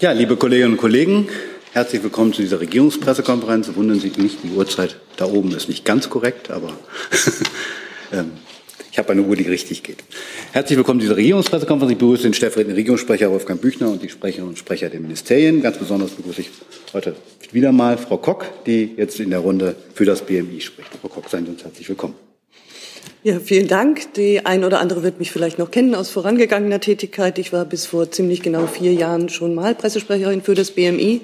Ja, liebe Kolleginnen und Kollegen, herzlich willkommen zu dieser Regierungspressekonferenz. Wundern Sie sich nicht, die Uhrzeit da oben ist nicht ganz korrekt, aber ähm, ich habe eine Uhr, die richtig geht. Herzlich willkommen zu dieser Regierungspressekonferenz. Ich begrüße den stellvertretenden Regierungssprecher Wolfgang Büchner und die Sprecherinnen und Sprecher der Ministerien. Ganz besonders begrüße ich heute wieder mal Frau Kock, die jetzt in der Runde für das BMI spricht. Frau Kock, seien Sie uns herzlich willkommen. Ja, vielen Dank. Die ein oder andere wird mich vielleicht noch kennen aus vorangegangener Tätigkeit. Ich war bis vor ziemlich genau vier Jahren schon mal Pressesprecherin für das BMI.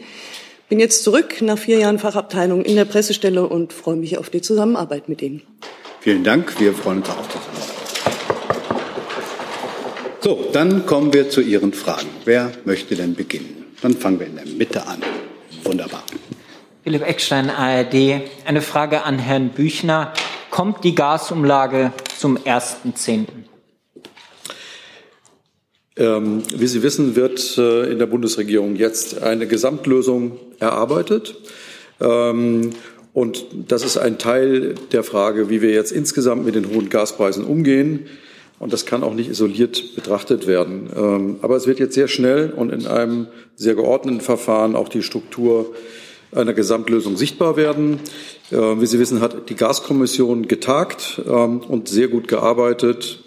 Bin jetzt zurück nach vier Jahren Fachabteilung in der Pressestelle und freue mich auf die Zusammenarbeit mit Ihnen. Vielen Dank. Wir freuen uns auch auf die Zusammenarbeit. So, dann kommen wir zu Ihren Fragen. Wer möchte denn beginnen? Dann fangen wir in der Mitte an. Wunderbar. Philipp Eckstein, ARD. Eine Frage an Herrn Büchner kommt die Gasumlage zum 1.10.? Ähm, wie Sie wissen, wird äh, in der Bundesregierung jetzt eine Gesamtlösung erarbeitet. Ähm, und das ist ein Teil der Frage, wie wir jetzt insgesamt mit den hohen Gaspreisen umgehen. Und das kann auch nicht isoliert betrachtet werden. Ähm, aber es wird jetzt sehr schnell und in einem sehr geordneten Verfahren auch die Struktur einer Gesamtlösung sichtbar werden. Äh, wie Sie wissen, hat die Gaskommission getagt ähm, und sehr gut gearbeitet.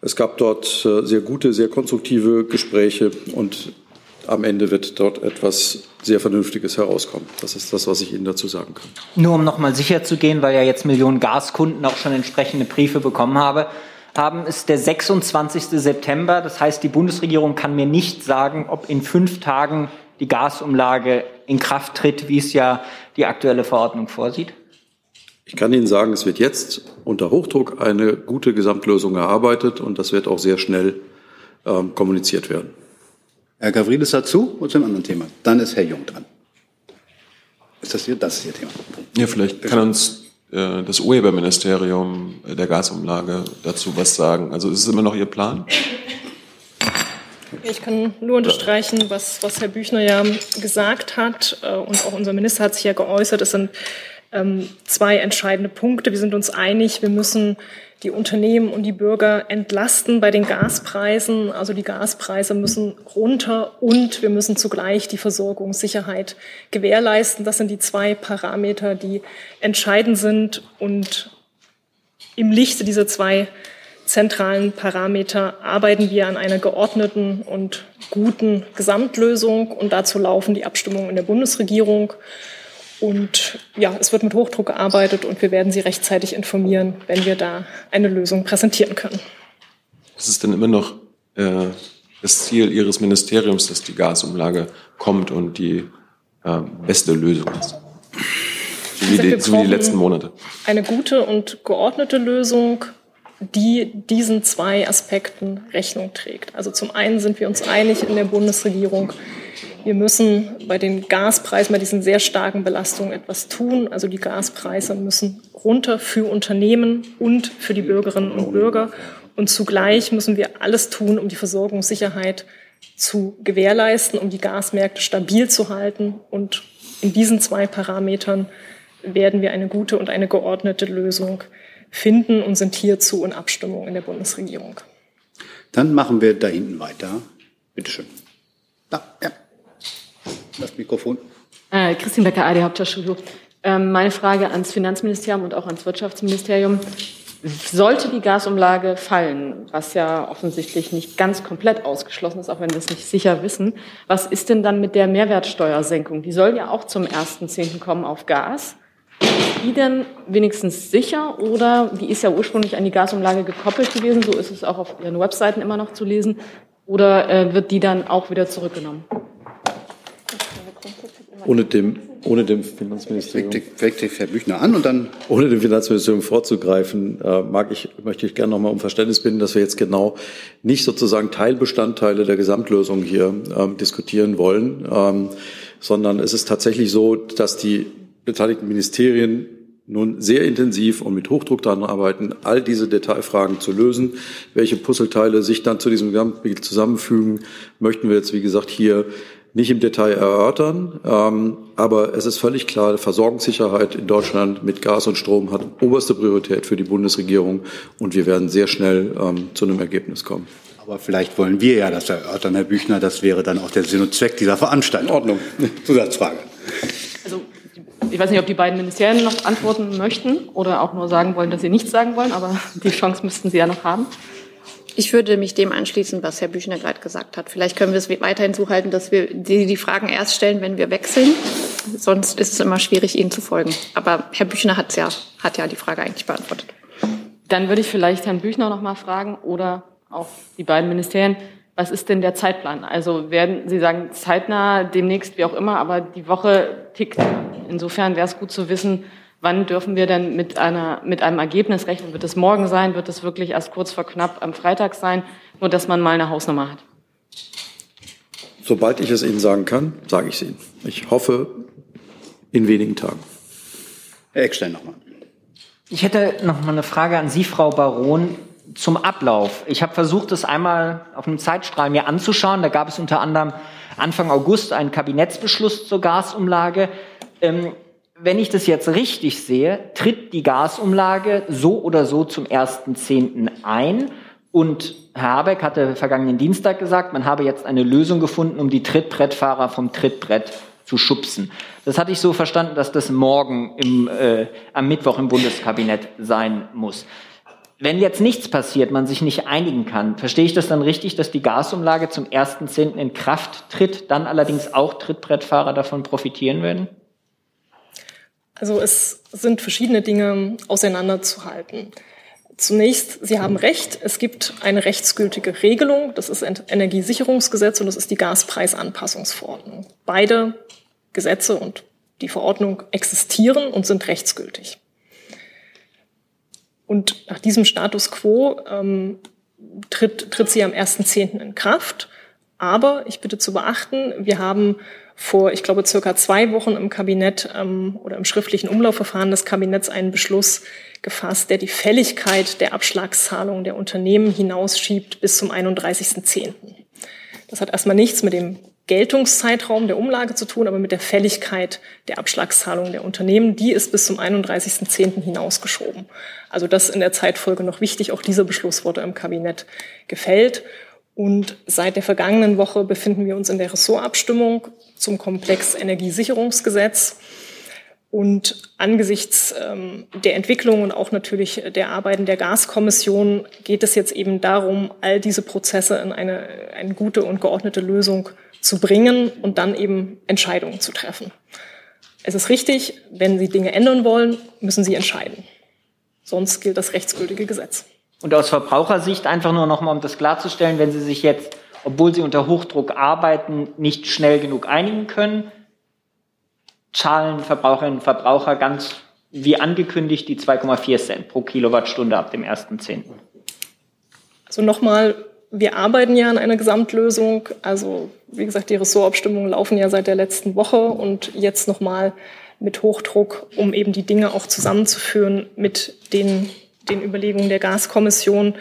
Es gab dort äh, sehr gute, sehr konstruktive Gespräche und am Ende wird dort etwas sehr Vernünftiges herauskommen. Das ist das, was ich Ihnen dazu sagen kann. Nur um nochmal sicher zu gehen, weil ja jetzt Millionen Gaskunden auch schon entsprechende Briefe bekommen habe, haben, ist der 26. September. Das heißt, die Bundesregierung kann mir nicht sagen, ob in fünf Tagen die Gasumlage in Kraft tritt, wie es ja die aktuelle Verordnung vorsieht? Ich kann Ihnen sagen, es wird jetzt unter Hochdruck eine gute Gesamtlösung erarbeitet und das wird auch sehr schnell ähm, kommuniziert werden. Herr Gavrilis dazu und zu einem anderen Thema. Dann ist Herr Jung dran. Ist das Ihr, das ist Ihr Thema? Ja, vielleicht kann uns äh, das Urheberministerium der Gasumlage dazu was sagen. Also ist es immer noch Ihr Plan? Ich kann nur unterstreichen, was, was Herr Büchner ja gesagt hat äh, und auch unser Minister hat sich ja geäußert. Es sind zwei entscheidende Punkte. Wir sind uns einig, wir müssen die Unternehmen und die Bürger entlasten bei den Gaspreisen. Also die Gaspreise müssen runter und wir müssen zugleich die Versorgungssicherheit gewährleisten. Das sind die zwei Parameter, die entscheidend sind. Und im Lichte dieser zwei zentralen Parameter arbeiten wir an einer geordneten und guten Gesamtlösung. Und dazu laufen die Abstimmungen in der Bundesregierung. Und ja, es wird mit Hochdruck gearbeitet und wir werden Sie rechtzeitig informieren, wenn wir da eine Lösung präsentieren können. Ist es denn immer noch äh, das Ziel Ihres Ministeriums, dass die Gasumlage kommt und die äh, beste Lösung ist? So wie, die, so wie die letzten Monate. Eine gute und geordnete Lösung die diesen zwei Aspekten Rechnung trägt. Also zum einen sind wir uns einig in der Bundesregierung, wir müssen bei den Gaspreisen, bei diesen sehr starken Belastungen etwas tun. Also die Gaspreise müssen runter für Unternehmen und für die Bürgerinnen und Bürger. Und zugleich müssen wir alles tun, um die Versorgungssicherheit zu gewährleisten, um die Gasmärkte stabil zu halten. Und in diesen zwei Parametern werden wir eine gute und eine geordnete Lösung finden und sind hierzu in Abstimmung in der Bundesregierung. Dann machen wir da hinten weiter. Bitte schön. Da, ja. Das Mikrofon. Äh, Christine Becker, AD Hauptstadtstudio. Ähm, meine Frage ans Finanzministerium und auch ans Wirtschaftsministerium. Sollte die Gasumlage fallen, was ja offensichtlich nicht ganz komplett ausgeschlossen ist, auch wenn wir es nicht sicher wissen, was ist denn dann mit der Mehrwertsteuersenkung? Die soll ja auch zum 1.10. kommen auf Gas die denn wenigstens sicher oder die ist ja ursprünglich an die Gasumlage gekoppelt gewesen, so ist es auch auf Ihren Webseiten immer noch zu lesen, oder äh, wird die dann auch wieder zurückgenommen? Ohne dem, ohne dem Finanzministerium. Vielleicht Herr Büchner an und dann. Ohne dem Finanzministerium vorzugreifen, äh, mag ich, möchte ich gerne noch mal um Verständnis bitten, dass wir jetzt genau nicht sozusagen Teilbestandteile der Gesamtlösung hier ähm, diskutieren wollen, ähm, sondern es ist tatsächlich so, dass die beteiligten Ministerien nun sehr intensiv und mit Hochdruck daran arbeiten, all diese Detailfragen zu lösen. Welche Puzzleteile sich dann zu diesem Gesamtbild zusammenfügen, möchten wir jetzt, wie gesagt, hier nicht im Detail erörtern. Ähm, aber es ist völlig klar, Versorgungssicherheit in Deutschland mit Gas und Strom hat oberste Priorität für die Bundesregierung und wir werden sehr schnell ähm, zu einem Ergebnis kommen. Aber vielleicht wollen wir ja das erörtern, Herr Büchner. Das wäre dann auch der Sinn und Zweck dieser Veranstaltung. In Ordnung. Zusatzfrage. Also ich weiß nicht, ob die beiden Ministerien noch antworten möchten oder auch nur sagen wollen, dass sie nichts sagen wollen, aber die Chance müssten sie ja noch haben. Ich würde mich dem anschließen, was Herr Büchner gerade gesagt hat. Vielleicht können wir es weiterhin so halten, dass wir die, die Fragen erst stellen, wenn wir wechseln. Sonst ist es immer schwierig, Ihnen zu folgen. Aber Herr Büchner hat's ja, hat ja die Frage eigentlich beantwortet. Dann würde ich vielleicht Herrn Büchner noch mal fragen oder auch die beiden Ministerien. Was ist denn der Zeitplan? Also werden Sie sagen, zeitnah, demnächst, wie auch immer, aber die Woche tickt. Insofern wäre es gut zu wissen, wann dürfen wir denn mit, einer, mit einem Ergebnis rechnen? Wird es morgen sein? Wird es wirklich erst kurz vor knapp am Freitag sein? Nur, dass man mal eine Hausnummer hat. Sobald ich es Ihnen sagen kann, sage ich es Ihnen. Ich hoffe, in wenigen Tagen. Herr Eckstein nochmal. Ich hätte noch mal eine Frage an Sie, Frau Baron zum Ablauf. Ich habe versucht, das einmal auf einem Zeitstrahl mir anzuschauen. Da gab es unter anderem Anfang August einen Kabinettsbeschluss zur Gasumlage. Ähm, wenn ich das jetzt richtig sehe, tritt die Gasumlage so oder so zum 1.10. ein. Und Herr Habeck hatte vergangenen Dienstag gesagt, man habe jetzt eine Lösung gefunden, um die Trittbrettfahrer vom Trittbrett zu schubsen. Das hatte ich so verstanden, dass das morgen im, äh, am Mittwoch im Bundeskabinett sein muss. Wenn jetzt nichts passiert, man sich nicht einigen kann, verstehe ich das dann richtig, dass die Gasumlage zum 1.10. in Kraft tritt, dann allerdings auch Trittbrettfahrer davon profitieren werden? Also es sind verschiedene Dinge auseinanderzuhalten. Zunächst, Sie haben recht, es gibt eine rechtsgültige Regelung, das ist Energiesicherungsgesetz und das ist die Gaspreisanpassungsverordnung. Beide Gesetze und die Verordnung existieren und sind rechtsgültig. Und nach diesem Status quo ähm, tritt, tritt sie am 1.10. in Kraft. Aber ich bitte zu beachten, wir haben vor, ich glaube, circa zwei Wochen im Kabinett ähm, oder im schriftlichen Umlaufverfahren des Kabinetts einen Beschluss gefasst, der die Fälligkeit der Abschlagszahlungen der Unternehmen hinausschiebt bis zum 31.10. Das hat erstmal nichts mit dem Geltungszeitraum der Umlage zu tun, aber mit der Fälligkeit der Abschlagszahlungen der Unternehmen. Die ist bis zum 31.10. hinausgeschoben. Also das in der Zeitfolge noch wichtig. Auch dieser Beschluss wurde im Kabinett gefällt. Und seit der vergangenen Woche befinden wir uns in der Ressortabstimmung zum Komplex Energiesicherungsgesetz. Und angesichts ähm, der Entwicklung und auch natürlich der Arbeiten der Gaskommission geht es jetzt eben darum, all diese Prozesse in eine, eine gute und geordnete Lösung zu bringen und dann eben Entscheidungen zu treffen. Es ist richtig, wenn Sie Dinge ändern wollen, müssen Sie entscheiden. Sonst gilt das rechtsgültige Gesetz. Und aus Verbrauchersicht einfach nur nochmal, um das klarzustellen, wenn Sie sich jetzt, obwohl Sie unter Hochdruck arbeiten, nicht schnell genug einigen können, zahlen Verbraucherinnen und Verbraucher ganz wie angekündigt die 2,4 Cent pro Kilowattstunde ab dem 1.10. Also nochmal, wir arbeiten ja an einer Gesamtlösung. Also wie gesagt, die Ressortabstimmungen laufen ja seit der letzten Woche und jetzt nochmal mit Hochdruck, um eben die Dinge auch zusammenzuführen mit den, den Überlegungen der Gaskommission.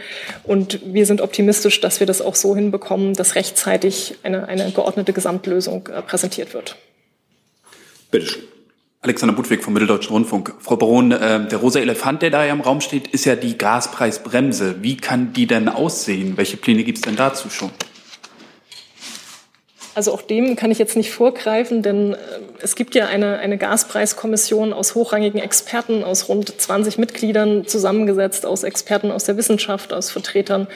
Und wir sind optimistisch, dass wir das auch so hinbekommen, dass rechtzeitig eine, eine geordnete Gesamtlösung äh, präsentiert wird. Bitte schön. Alexander Budwig vom Mitteldeutschen Rundfunk. Frau Baron, äh, der rosa Elefant, der da ja im Raum steht, ist ja die Gaspreisbremse. Wie kann die denn aussehen? Welche Pläne gibt es denn dazu schon? Also auch dem kann ich jetzt nicht vorgreifen, denn äh, es gibt ja eine, eine Gaspreiskommission aus hochrangigen Experten, aus rund 20 Mitgliedern zusammengesetzt, aus Experten aus der Wissenschaft, aus Vertretern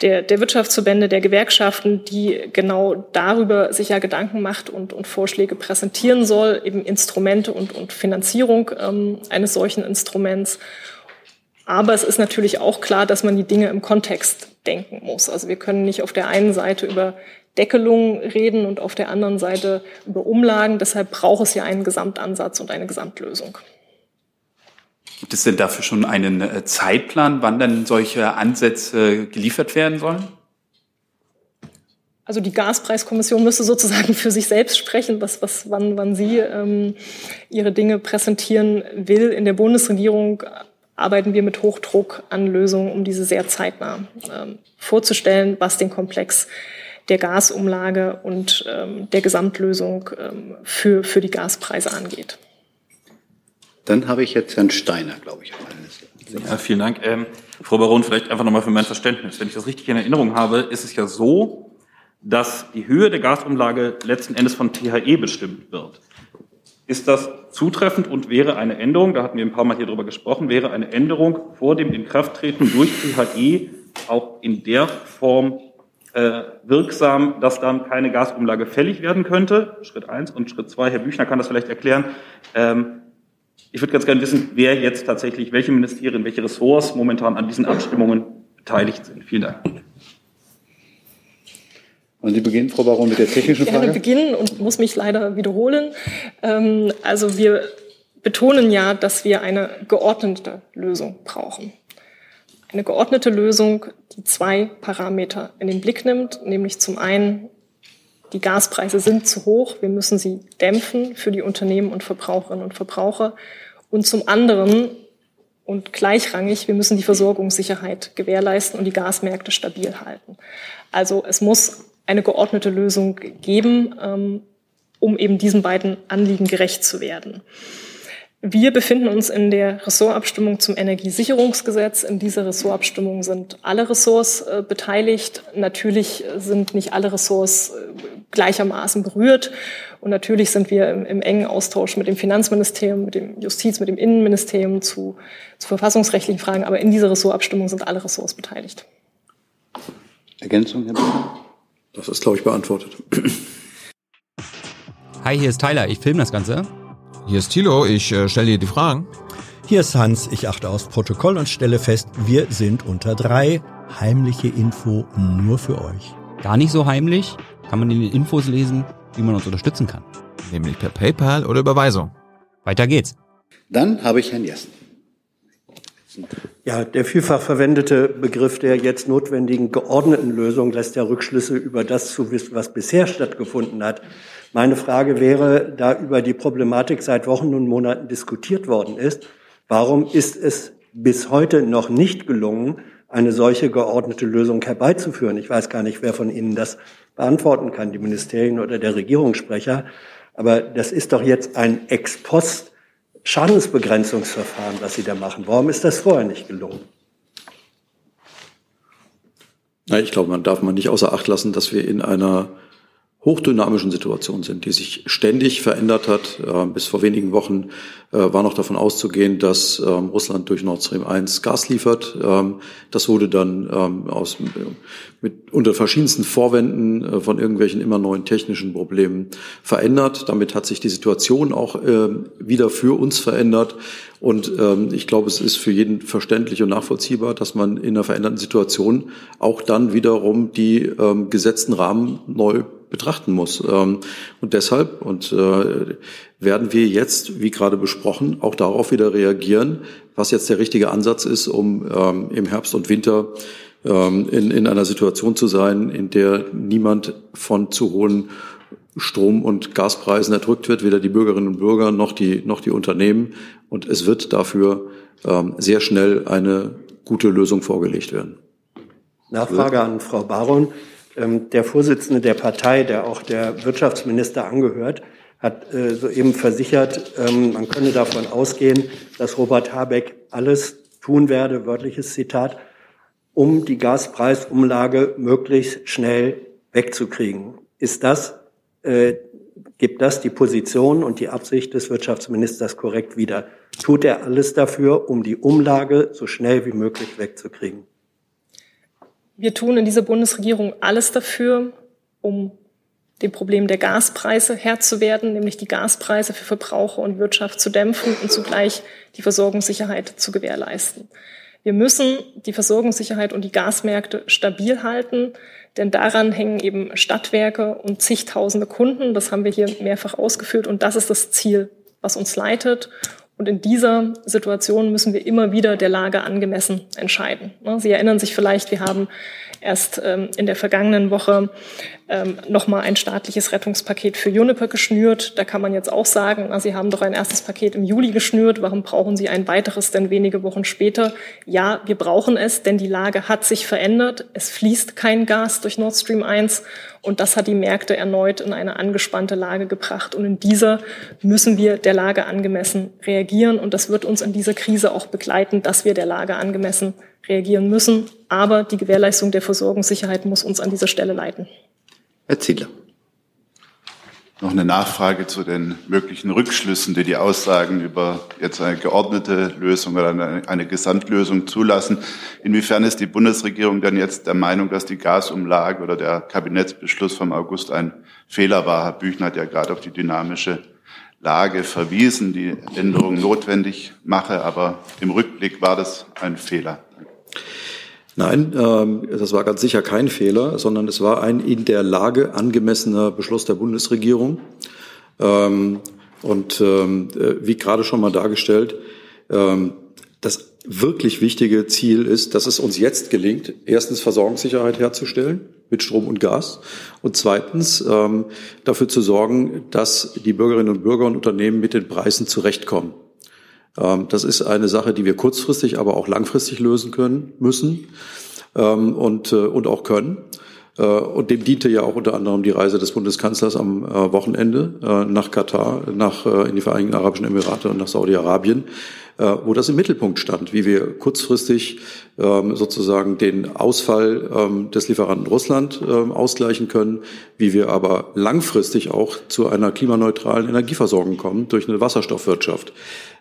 der, der Wirtschaftsverbände, der Gewerkschaften, die genau darüber sich ja Gedanken macht und, und Vorschläge präsentieren soll, eben Instrumente und, und Finanzierung ähm, eines solchen Instruments. Aber es ist natürlich auch klar, dass man die Dinge im Kontext denken muss. Also wir können nicht auf der einen Seite über Deckelung reden und auf der anderen Seite über Umlagen. Deshalb braucht es ja einen Gesamtansatz und eine Gesamtlösung. Gibt es denn dafür schon einen äh, Zeitplan, wann dann solche Ansätze geliefert werden sollen? Also die Gaspreiskommission müsste sozusagen für sich selbst sprechen, was, was, wann, wann sie ähm, ihre Dinge präsentieren will. In der Bundesregierung arbeiten wir mit Hochdruck an Lösungen, um diese sehr zeitnah ähm, vorzustellen, was den Komplex der Gasumlage und ähm, der Gesamtlösung ähm, für, für die Gaspreise angeht. Dann habe ich jetzt Herrn Steiner, glaube ich, auf einer Liste. Ja, vielen Dank. Ähm, Frau Baron, vielleicht einfach nochmal für mein Verständnis. Wenn ich das richtig in Erinnerung habe, ist es ja so, dass die Höhe der Gasumlage letzten Endes von THE bestimmt wird. Ist das zutreffend und wäre eine Änderung, da hatten wir ein paar Mal hier drüber gesprochen, wäre eine Änderung vor dem Inkrafttreten durch THE auch in der Form wirksam, dass dann keine Gasumlage fällig werden könnte? Schritt eins und Schritt zwei, Herr Büchner kann das vielleicht erklären. Ähm, ich würde ganz gerne wissen, wer jetzt tatsächlich, welche Ministerien, welche Ressorts momentan an diesen Abstimmungen beteiligt sind. Vielen Dank. Und Sie beginnen, Frau Baron, mit der technischen Frage? Ich beginnen und muss mich leider wiederholen. Ähm, also wir betonen ja, dass wir eine geordnete Lösung brauchen. Eine geordnete Lösung, die zwei Parameter in den Blick nimmt, nämlich zum einen, die Gaspreise sind zu hoch, wir müssen sie dämpfen für die Unternehmen und Verbraucherinnen und Verbraucher. Und zum anderen und gleichrangig, wir müssen die Versorgungssicherheit gewährleisten und die Gasmärkte stabil halten. Also es muss eine geordnete Lösung geben, ähm, um eben diesen beiden Anliegen gerecht zu werden. Wir befinden uns in der Ressortabstimmung zum Energiesicherungsgesetz. In dieser Ressortabstimmung sind alle Ressorts äh, beteiligt. Natürlich sind nicht alle Ressorts äh, gleichermaßen berührt. Und natürlich sind wir im, im, engen Austausch mit dem Finanzministerium, mit dem Justiz, mit dem Innenministerium zu, zu verfassungsrechtlichen Fragen. Aber in dieser Ressortabstimmung sind alle Ressorts beteiligt. Ergänzung, Herr Büchner? Das ist, glaube ich, beantwortet. Hi, hier ist Tyler, ich filme das Ganze. Hier ist Thilo, ich äh, stelle dir die Fragen. Hier ist Hans, ich achte aufs Protokoll und stelle fest, wir sind unter drei. Heimliche Info nur für euch. Gar nicht so heimlich, kann man in den Infos lesen, wie man uns unterstützen kann. Nämlich per PayPal oder Überweisung. Weiter geht's. Dann habe ich Herrn Jessen. Ja, der vielfach verwendete Begriff der jetzt notwendigen geordneten Lösung lässt ja Rückschlüsse über das zu, was bisher stattgefunden hat. Meine Frage wäre, da über die Problematik seit Wochen und Monaten diskutiert worden ist, warum ist es bis heute noch nicht gelungen, eine solche geordnete Lösung herbeizuführen? Ich weiß gar nicht, wer von Ihnen das beantworten kann, die Ministerien oder der Regierungssprecher. Aber das ist doch jetzt ein Ex-Post Schadensbegrenzungsverfahren, was Sie da machen. Warum ist das vorher nicht gelungen? Ich glaube, man darf man nicht außer Acht lassen, dass wir in einer hochdynamischen Situation sind, die sich ständig verändert hat. Äh, bis vor wenigen Wochen äh, war noch davon auszugehen, dass ähm, Russland durch Nord Stream 1 Gas liefert. Ähm, das wurde dann ähm, aus, mit, unter verschiedensten Vorwänden äh, von irgendwelchen immer neuen technischen Problemen verändert. Damit hat sich die Situation auch wieder für uns verändert. Und ich glaube, es ist für jeden verständlich und nachvollziehbar, dass man in einer veränderten Situation auch dann wiederum die gesetzten Rahmen neu betrachten muss. Ähm, und deshalb und äh, werden wir jetzt, wie gerade besprochen, auch darauf wieder reagieren, was jetzt der richtige Ansatz ist, um ähm, im Herbst und Winter ähm, in, in einer Situation zu sein, in der niemand von zu hohen Strom- und Gaspreisen erdrückt wird, weder die Bürgerinnen und Bürger noch die, noch die Unternehmen. Und es wird dafür sehr schnell eine gute Lösung vorgelegt werden. Nachfrage an Frau Baron. Ähm, der Vorsitzende der Partei, der auch der Wirtschaftsminister angehört, hat äh, soeben versichert, ähm, man könne davon ausgehen, dass Robert Habeck alles tun werde, wörtliches Zitat, um die Gaspreisumlage möglichst schnell wegzukriegen. Ist das, äh, gibt das die Position und die Absicht des Wirtschaftsministers korrekt wieder? Tut er alles dafür, um die Umlage so schnell wie möglich wegzukriegen? Wir tun in dieser Bundesregierung alles dafür, um dem Problem der Gaspreise Herr zu werden, nämlich die Gaspreise für Verbraucher und Wirtschaft zu dämpfen und zugleich die Versorgungssicherheit zu gewährleisten. Wir müssen die Versorgungssicherheit und die Gasmärkte stabil halten, denn daran hängen eben Stadtwerke und zigtausende Kunden. Das haben wir hier mehrfach ausgeführt und das ist das Ziel, was uns leitet. Und in dieser Situation müssen wir immer wieder der Lage angemessen entscheiden. Ne, Sie erinnern sich vielleicht, wir haben erst ähm, in der vergangenen Woche ähm, nochmal ein staatliches Rettungspaket für Juniper geschnürt. Da kann man jetzt auch sagen, na, Sie haben doch ein erstes Paket im Juli geschnürt. Warum brauchen Sie ein weiteres denn wenige Wochen später? Ja, wir brauchen es, denn die Lage hat sich verändert. Es fließt kein Gas durch Nord Stream 1 und das hat die Märkte erneut in eine angespannte Lage gebracht. Und in dieser müssen wir der Lage angemessen reagieren. Und das wird uns in dieser Krise auch begleiten, dass wir der Lage angemessen reagieren müssen. Aber die Gewährleistung der Versorgungssicherheit muss uns an dieser Stelle leiten. Herr Ziedler. Noch eine Nachfrage zu den möglichen Rückschlüssen, die die Aussagen über jetzt eine geordnete Lösung oder eine, eine Gesamtlösung zulassen. Inwiefern ist die Bundesregierung denn jetzt der Meinung, dass die Gasumlage oder der Kabinettsbeschluss vom August ein Fehler war? Herr Büchner hat ja gerade auf die dynamische Lage verwiesen, die Änderung notwendig mache, aber im Rückblick war das ein Fehler. Nein, ähm, das war ganz sicher kein Fehler, sondern es war ein in der Lage angemessener Beschluss der Bundesregierung. Ähm, und ähm, äh, wie gerade schon mal dargestellt, das wirklich wichtige Ziel ist, dass es uns jetzt gelingt, erstens Versorgungssicherheit herzustellen mit Strom und Gas und zweitens dafür zu sorgen, dass die Bürgerinnen und Bürger und Unternehmen mit den Preisen zurechtkommen. Ähm, das ist eine Sache, die wir kurzfristig, aber auch langfristig lösen können, müssen ähm, und, äh, und auch können. Äh, und dem diente ja auch unter anderem die Reise des Bundeskanzlers am äh, Wochenende nach Katar, nach, in die Vereinigten Arabischen Emirate und nach Saudi-Arabien, wo das im Mittelpunkt stand, wie wir kurzfristig ähm, sozusagen den Ausfall des Lieferanten Russland ausgleichen können, wie wir aber langfristig auch zu einer klimaneutralen Energieversorgung kommen durch eine Wasserstoffwirtschaft.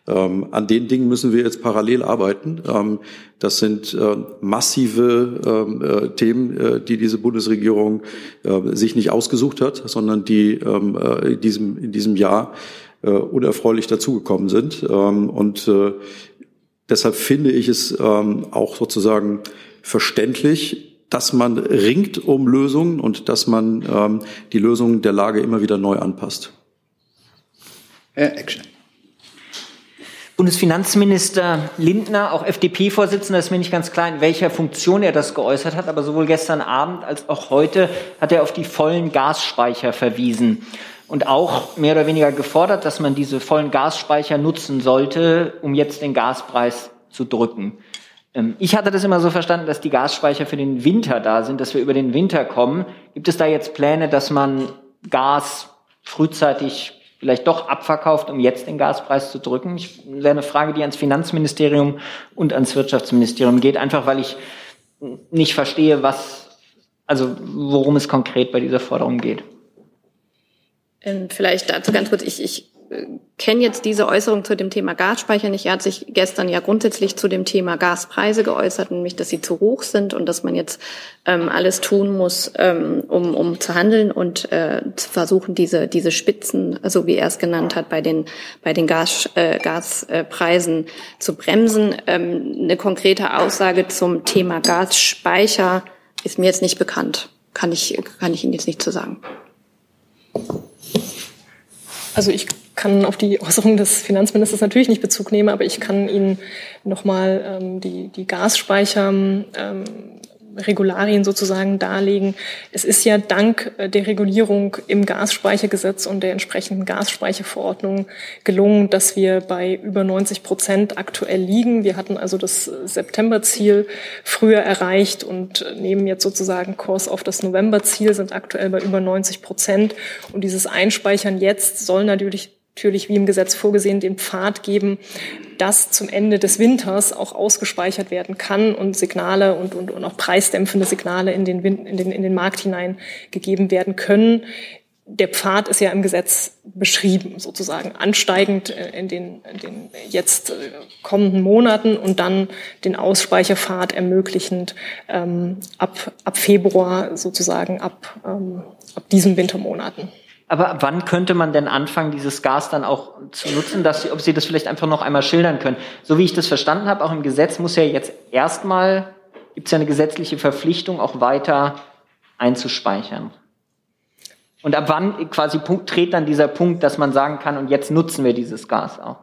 Ähm, an den Dingen müssen wir jetzt parallel arbeiten. Ähm, das sind äh, massive ähm, äh, Themen, äh, die diese Bundesregierung äh, sich nicht ausgesucht hat, sondern die ähm, äh, diesem, in diesem Jahr äh, unerfreulich dazugekommen sind. Ähm, und deshalb finde ich es ähm, auch sozusagen verständlich, dass man ringt um Lösungen und dass man die Lösungen der Lage immer wieder neu anpasst. Herr Eckstein. Bundesfinanzminister Lindner, auch FDP-Vorsitzender, ist mir nicht ganz klar, in welcher Funktion er das geäußert hat, aber sowohl gestern Abend als auch heute hat er auf die vollen Gasspeicher verwiesen und auch mehr oder weniger gefordert, dass man diese vollen Gasspeicher nutzen sollte, um jetzt den Gaspreis zu drücken. Ähm, ich hatte das immer so verstanden, dass die Gasspeicher für den Winter da sind, dass wir über den Winter kommen. Gibt es da jetzt Pläne, dass man Gas frühzeitig vielleicht doch abverkauft, um jetzt den Gaspreis zu drücken? Ich, wäre eine Frage, die ans Finanzministerium und ans Wirtschaftsministerium geht, einfach weil ich nicht verstehe, was, also worum es konkret bei dieser Forderung geht. Ähm, vielleicht dazu ganz kurz, ich, ich kenne jetzt diese Äußerung zu dem Thema Gasspeicher nicht. Er hat sich gestern ja grundsätzlich zu dem Thema Gaspreise geäußert, nämlich, dass sie zu hoch sind und dass man jetzt ähm, alles tun muss, ähm, um, um zu handeln und äh, zu versuchen, diese, diese Spitzen, also wie er es genannt hat, bei den, bei den Gas, äh, Gaspreisen zu bremsen. Ähm, eine konkrete Aussage zum Thema Gasspeicher ist mir jetzt nicht bekannt. Kann ich, kann ich Ihnen jetzt nicht zu sagen. Also ich kann auf die Äußerung des Finanzministers natürlich nicht Bezug nehmen, aber ich kann Ihnen nochmal ähm, die, die Gasspeicher ähm, Regularien sozusagen darlegen. Es ist ja dank äh, der Regulierung im Gasspeichergesetz und der entsprechenden Gasspeicherverordnung gelungen, dass wir bei über 90 Prozent aktuell liegen. Wir hatten also das Septemberziel früher erreicht und nehmen jetzt sozusagen Kurs auf das Novemberziel, sind aktuell bei über 90 Prozent. Und dieses Einspeichern jetzt soll natürlich natürlich wie im Gesetz vorgesehen den Pfad geben, dass zum Ende des Winters auch ausgespeichert werden kann und Signale und, und, und auch preisdämpfende Signale in den, in, den, in den Markt hinein gegeben werden können. Der Pfad ist ja im Gesetz beschrieben, sozusagen ansteigend äh, in den, in den jetzt äh, kommenden Monaten und dann den Ausspeicherpfad ermöglichend ähm, ab, ab Februar sozusagen ab, ähm, ab diesen Wintermonaten. Aber wann könnte man denn anfangen, dieses Gas dann auch zu nutzen, dass Sie, ob Sie das vielleicht einfach noch einmal schildern können? So wie ich das verstanden habe, auch im Gesetz muss ja jetzt erstmal, gibt es ja eine gesetzliche Verpflichtung, auch weiter einzuspeichern. Und ab wann quasi Punkt, tritt dann dieser Punkt, dass man sagen kann, und jetzt nutzen wir dieses Gas auch?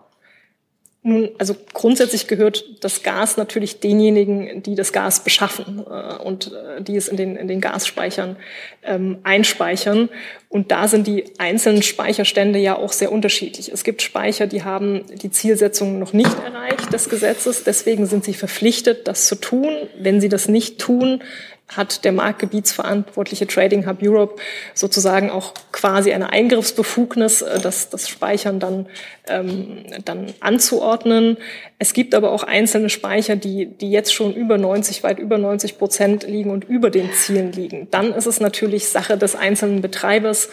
Nun, also grundsätzlich gehört das Gas natürlich denjenigen, die das Gas beschaffen äh, und äh, die es in den, in den Gasspeichern ähm, einspeichern. Und da sind die einzelnen Speicherstände ja auch sehr unterschiedlich. Es gibt Speicher, die haben die Zielsetzung noch nicht erreicht des Gesetzes. Deswegen sind sie verpflichtet, das zu tun. Wenn sie das nicht tun, hat der marktgebietsverantwortliche Trading Hub Europe sozusagen auch quasi eine Eingriffsbefugnis, äh, das, das Speichern dann, ähm, dann anzuordnen. Es gibt aber auch einzelne Speicher, die, die jetzt schon über 90, weit über 90 Prozent liegen und über den Zielen liegen. Dann ist es natürlich Sache des einzelnen Betreibers,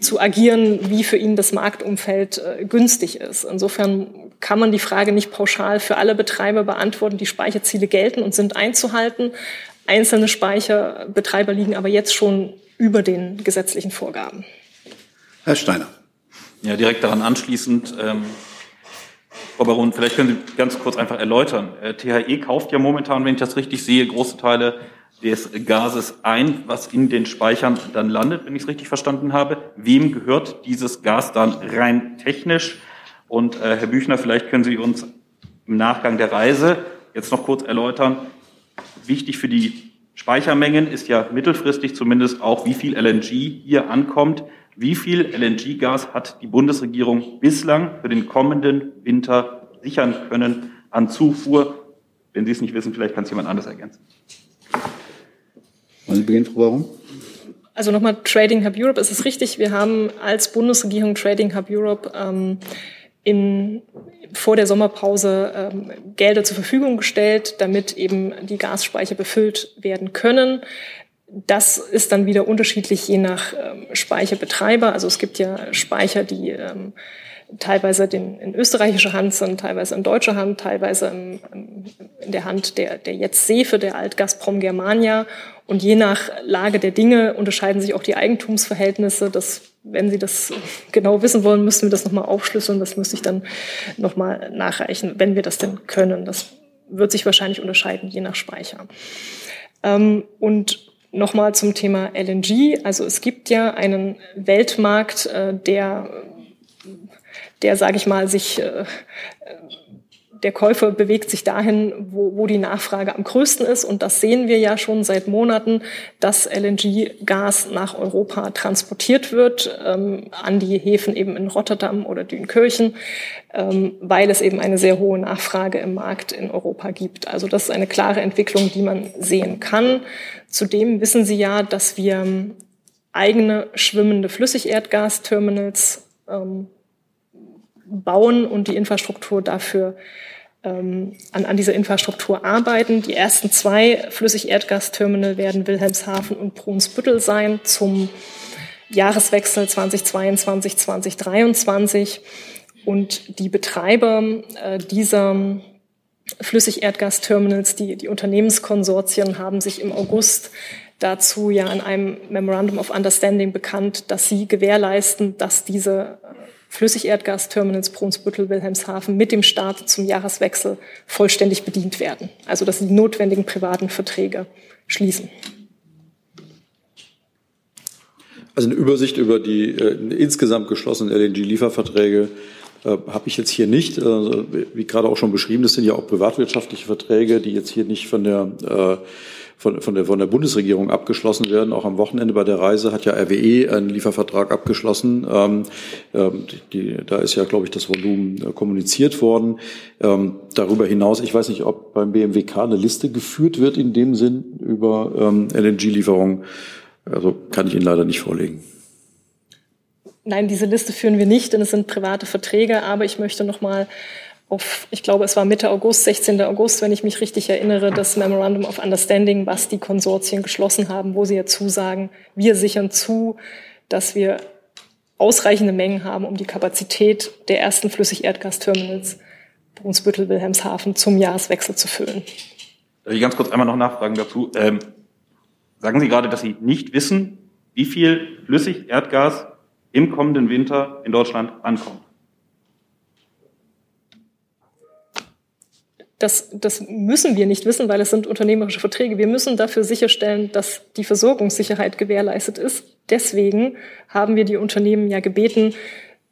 zu agieren, wie für ihn das Marktumfeld äh, günstig ist. Insofern kann man die Frage nicht pauschal für alle Betreiber beantworten. Die Speicherziele gelten und sind einzuhalten. Einzelne Speicherbetreiber liegen aber jetzt schon über den gesetzlichen Vorgaben. Herr Steiner. Ja, direkt daran anschließend. Ähm, Frau Baron, vielleicht können Sie ganz kurz einfach erläutern. Äh, THE kauft ja momentan, wenn ich das richtig sehe, große Teile des Gases ein, was in den Speichern dann landet, wenn ich es richtig verstanden habe. Wem gehört dieses Gas dann rein technisch? Und äh, Herr Büchner, vielleicht können Sie uns im Nachgang der Reise jetzt noch kurz erläutern. Wichtig für die Speichermengen ist ja mittelfristig zumindest auch, wie viel LNG hier ankommt. Wie viel LNG-Gas hat die Bundesregierung bislang für den kommenden Winter sichern können an Zufuhr? Wenn Sie es nicht wissen, vielleicht kann es jemand anders ergänzen. Wollen Sie beginnen, Frau Baron? Also nochmal Trading Hub Europe. Es ist richtig, wir haben als Bundesregierung Trading Hub Europe ähm, in, vor der Sommerpause ähm, Gelder zur Verfügung gestellt, damit eben die Gasspeicher befüllt werden können. Das ist dann wieder unterschiedlich je nach ähm, Speicherbetreiber. Also es gibt ja Speicher, die ähm, teilweise den, in österreichischer Hand sind, teilweise in deutscher Hand, teilweise im, in der Hand der, der jetzt Sefe, der Alt-Gazprom Germania. Und je nach Lage der Dinge unterscheiden sich auch die Eigentumsverhältnisse. Das, wenn Sie das genau wissen wollen, müssen wir das nochmal aufschlüsseln. Das müsste ich dann nochmal nachreichen, wenn wir das denn können. Das wird sich wahrscheinlich unterscheiden, je nach Speicher. Ähm, und Nochmal zum Thema LNG. Also es gibt ja einen Weltmarkt, äh, der der, sage ich mal, sich äh, der Käufer bewegt sich dahin, wo, wo die Nachfrage am größten ist. Und das sehen wir ja schon seit Monaten, dass LNG-Gas nach Europa transportiert wird, ähm, an die Häfen eben in Rotterdam oder Dünkirchen, ähm, weil es eben eine sehr hohe Nachfrage im Markt in Europa gibt. Also das ist eine klare Entwicklung, die man sehen kann. Zudem wissen Sie ja, dass wir eigene schwimmende Flüssigerdgasterminals ähm, bauen und die Infrastruktur dafür ähm, an, an dieser Infrastruktur arbeiten. Die ersten zwei Flüssigerdgasterminal werden Wilhelmshaven und Brunsbüttel sein zum Jahreswechsel 2022, 2023. Und die Betreiber äh, dieser Flüssigerdgasterminals, die, die Unternehmenskonsortien, haben sich im August dazu ja in einem Memorandum of Understanding bekannt, dass sie gewährleisten, dass diese Flüssigerdgasterminals Brunsbüttel, Wilhelmshaven mit dem Start zum Jahreswechsel vollständig bedient werden. Also dass sie die notwendigen privaten Verträge schließen. Also eine Übersicht über die äh, insgesamt geschlossenen LNG-Lieferverträge äh, habe ich jetzt hier nicht. Also, wie gerade auch schon beschrieben, das sind ja auch privatwirtschaftliche Verträge, die jetzt hier nicht von der äh, von, von, der, von der Bundesregierung abgeschlossen werden. Auch am Wochenende bei der Reise hat ja RWE einen Liefervertrag abgeschlossen. Ähm, ähm, die, da ist ja, glaube ich, das Volumen äh, kommuniziert worden. Ähm, darüber hinaus, ich weiß nicht, ob beim BMWK eine Liste geführt wird in dem Sinn über ähm, LNG-Lieferungen. Also kann ich Ihnen leider nicht vorlegen. Nein, diese Liste führen wir nicht, denn es sind private Verträge. Aber ich möchte noch mal auf, ich glaube, es war Mitte August, 16. August, wenn ich mich richtig erinnere, das Memorandum of Understanding, was die Konsortien geschlossen haben, wo sie ja zusagen, wir sichern zu, dass wir ausreichende Mengen haben, um die Kapazität der ersten Flüssigerdgasterminals Brunsbüttel, Wilhelmshaven zum Jahreswechsel zu füllen. Darf ich ganz kurz einmal noch nachfragen dazu? Ähm, sagen Sie gerade, dass Sie nicht wissen, wie viel Flüssigerdgas im kommenden Winter in Deutschland ankommt? Das, das müssen wir nicht wissen, weil es sind unternehmerische Verträge. Wir müssen dafür sicherstellen, dass die Versorgungssicherheit gewährleistet ist. Deswegen haben wir die Unternehmen ja gebeten,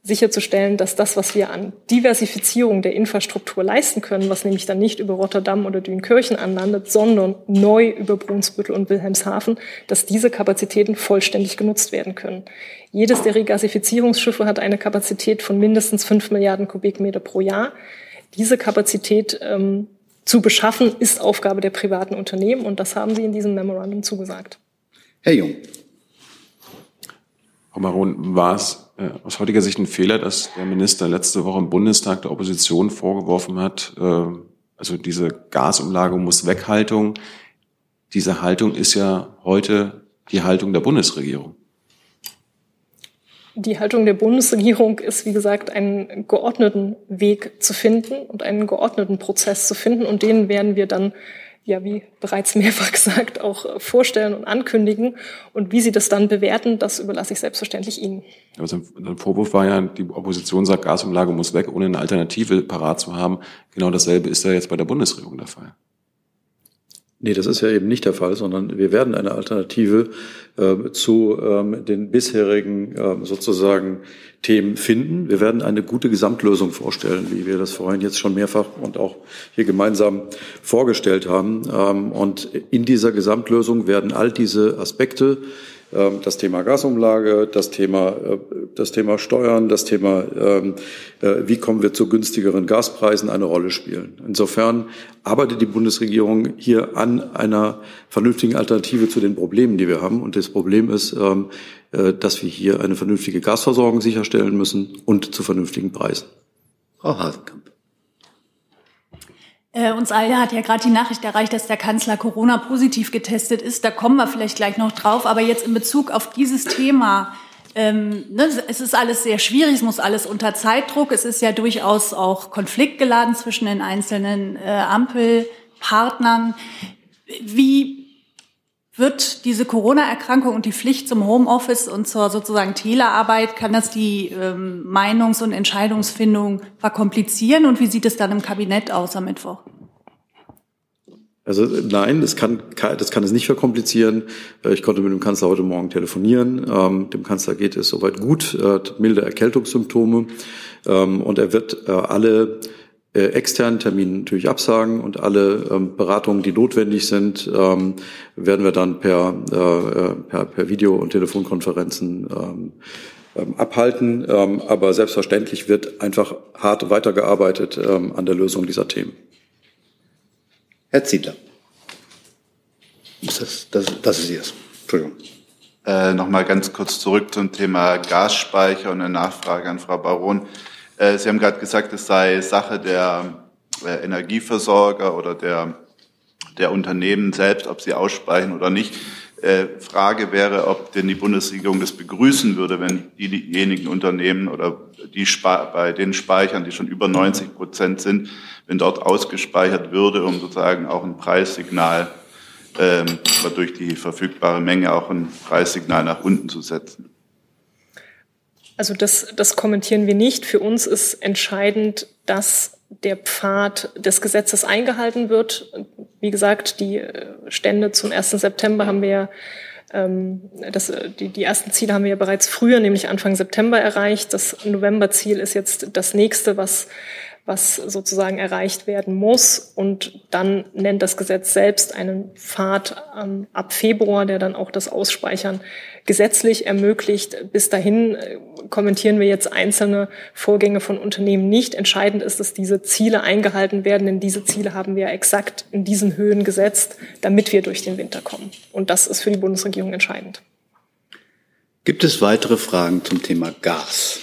sicherzustellen, dass das, was wir an Diversifizierung der Infrastruktur leisten können, was nämlich dann nicht über Rotterdam oder Dünkirchen anlandet, sondern neu über Brunsbüttel und Wilhelmshaven, dass diese Kapazitäten vollständig genutzt werden können. Jedes der Regasifizierungsschiffe hat eine Kapazität von mindestens fünf Milliarden Kubikmeter pro Jahr. Diese Kapazität ähm, zu beschaffen, ist Aufgabe der privaten Unternehmen und das haben sie in diesem Memorandum zugesagt. Herr Jung. Frau Baron, war es äh, aus heutiger Sicht ein Fehler, dass der Minister letzte Woche im Bundestag der Opposition vorgeworfen hat, äh, also diese Gasumlage muss Weghaltung. Diese Haltung ist ja heute die Haltung der Bundesregierung. Die Haltung der Bundesregierung ist, wie gesagt, einen geordneten Weg zu finden und einen geordneten Prozess zu finden. Und den werden wir dann, ja, wie bereits mehrfach gesagt, auch vorstellen und ankündigen. Und wie Sie das dann bewerten, das überlasse ich selbstverständlich Ihnen. Also ein Vorwurf war ja, die Opposition sagt, Gasumlage muss weg, ohne eine Alternative parat zu haben. Genau dasselbe ist ja jetzt bei der Bundesregierung der Fall. Nee, das ist ja eben nicht der Fall, sondern wir werden eine Alternative äh, zu ähm, den bisherigen äh, sozusagen Themen finden. Wir werden eine gute Gesamtlösung vorstellen, wie wir das vorhin jetzt schon mehrfach und auch hier gemeinsam vorgestellt haben. Ähm, und in dieser Gesamtlösung werden all diese Aspekte das Thema Gasumlage, das Thema, äh, das Thema Steuern, das Thema, ähm, äh, wie kommen wir zu günstigeren Gaspreisen, eine Rolle spielen. Insofern arbeitet die Bundesregierung hier an einer vernünftigen Alternative zu den Problemen, die wir haben. Und das Problem ist, ähm, äh, dass wir hier eine vernünftige Gasversorgung sicherstellen müssen und zu vernünftigen Preisen. Frau Hasenkamp. Äh, uns alle hat ja gerade die Nachricht erreicht, dass der Kanzler Corona positiv getestet ist. Da kommen wir vielleicht gleich noch drauf. Aber jetzt in Bezug auf dieses Thema, ähm, ne, es ist alles sehr schwierig, es muss alles unter Zeitdruck. Es ist ja durchaus auch konfliktgeladen zwischen den einzelnen äh, Ampelpartnern. Wie wird diese Corona-Erkrankung und die Pflicht zum Homeoffice und zur sozusagen Telearbeit, kann das die ähm, Meinungs- und Entscheidungsfindung verkomplizieren? Und wie sieht es dann im Kabinett aus am Mittwoch? Also nein, das kann, das kann es nicht verkomplizieren. Äh, ich konnte mit dem Kanzler heute Morgen telefonieren. Ähm, dem Kanzler geht es soweit gut, milde Erkältungssymptome ähm, und er wird äh, alle äh, externen Terminen natürlich absagen und alle ähm, Beratungen, die notwendig sind, ähm, werden wir dann per, äh, äh per, per Video- und Telefonkonferenzen ähm, ähm, abhalten. Ähm, aber selbstverständlich wird einfach hart weitergearbeitet ähm, an der Lösung dieser Themen. Herr Ziedler. Das ist, das, das ist es. Entschuldigung. Äh, Nochmal ganz kurz zurück zum Thema Gasspeicher und eine Nachfrage an Frau Baron. Äh, Sie haben gerade gesagt, es sei Sache der äh, Energieversorger oder der, der Unternehmen selbst, ob sie ausspeichern oder nicht. Äh, Frage wäre, ob denn die Bundesregierung das begrüßen würde, wenn diejenigen Unternehmen oder die bei den Speichern, die schon über 90 Prozent sind, wenn dort ausgespeichert würde, um sozusagen auch ein Preissignal ähm, durch die verfügbare Menge auch ein Preissignal nach unten zu setzen. Also das, das kommentieren wir nicht. Für uns ist entscheidend, dass der Pfad des Gesetzes eingehalten wird. Wie gesagt, die äh, Stände zum 1. September haben wir ähm, das, äh, die, die ersten Ziele haben wir ja bereits früher, nämlich Anfang September erreicht. Das Novemberziel ist jetzt das nächste, was was sozusagen erreicht werden muss. Und dann nennt das Gesetz selbst einen Pfad ähm, ab Februar, der dann auch das Ausspeichern gesetzlich ermöglicht. Bis dahin äh, kommentieren wir jetzt einzelne Vorgänge von Unternehmen nicht. Entscheidend ist, dass diese Ziele eingehalten werden, denn diese Ziele haben wir exakt in diesen Höhen gesetzt, damit wir durch den Winter kommen. Und das ist für die Bundesregierung entscheidend. Gibt es weitere Fragen zum Thema Gas?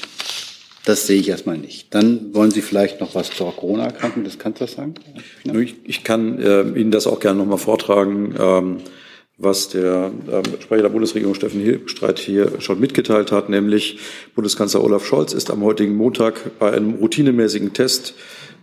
Das sehe ich erstmal nicht. Dann wollen Sie vielleicht noch was zur Corona-Erkrankung des Kanzlers sagen? Ich, ich kann äh, Ihnen das auch gerne noch mal vortragen, ähm, was der ähm, Sprecher der Bundesregierung Steffen Hilbstreit hier schon mitgeteilt hat, nämlich Bundeskanzler Olaf Scholz ist am heutigen Montag bei einem routinemäßigen Test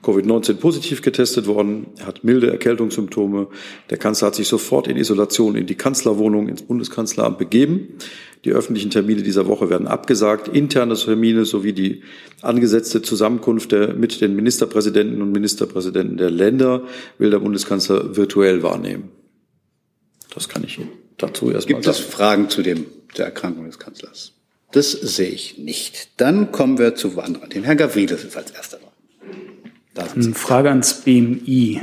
Covid-19 positiv getestet worden. Er hat milde Erkältungssymptome. Der Kanzler hat sich sofort in Isolation in die Kanzlerwohnung ins Bundeskanzleramt begeben. Die öffentlichen Termine dieser Woche werden abgesagt. Interne Termine sowie die angesetzte Zusammenkunft der, mit den Ministerpräsidenten und Ministerpräsidenten der Länder will der Bundeskanzler virtuell wahrnehmen. Das kann ich dazu erstmal sagen. Gibt es Fragen zu dem, der Erkrankung des Kanzlers? Das sehe ich nicht. Dann kommen wir zu anderen Themen. Herr Gavrilis ist als erster dran. Eine Frage ans BMI.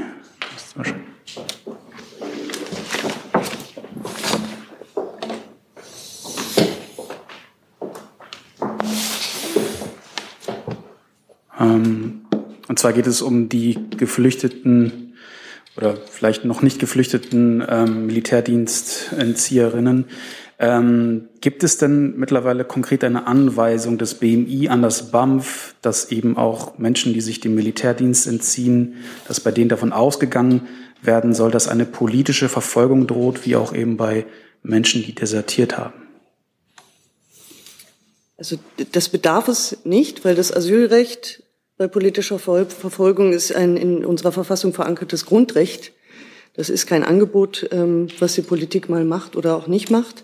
Und zwar geht es um die Geflüchteten oder vielleicht noch nicht geflüchteten ähm, Militärdienstentzieherinnen. Ähm, gibt es denn mittlerweile konkret eine Anweisung des BMI an das BAMF, dass eben auch Menschen, die sich dem Militärdienst entziehen, dass bei denen davon ausgegangen werden soll, dass eine politische Verfolgung droht, wie auch eben bei Menschen, die desertiert haben? Also das bedarf es nicht, weil das Asylrecht bei politischer Verfolgung ist ein in unserer Verfassung verankertes Grundrecht. Das ist kein Angebot, ähm, was die Politik mal macht oder auch nicht macht.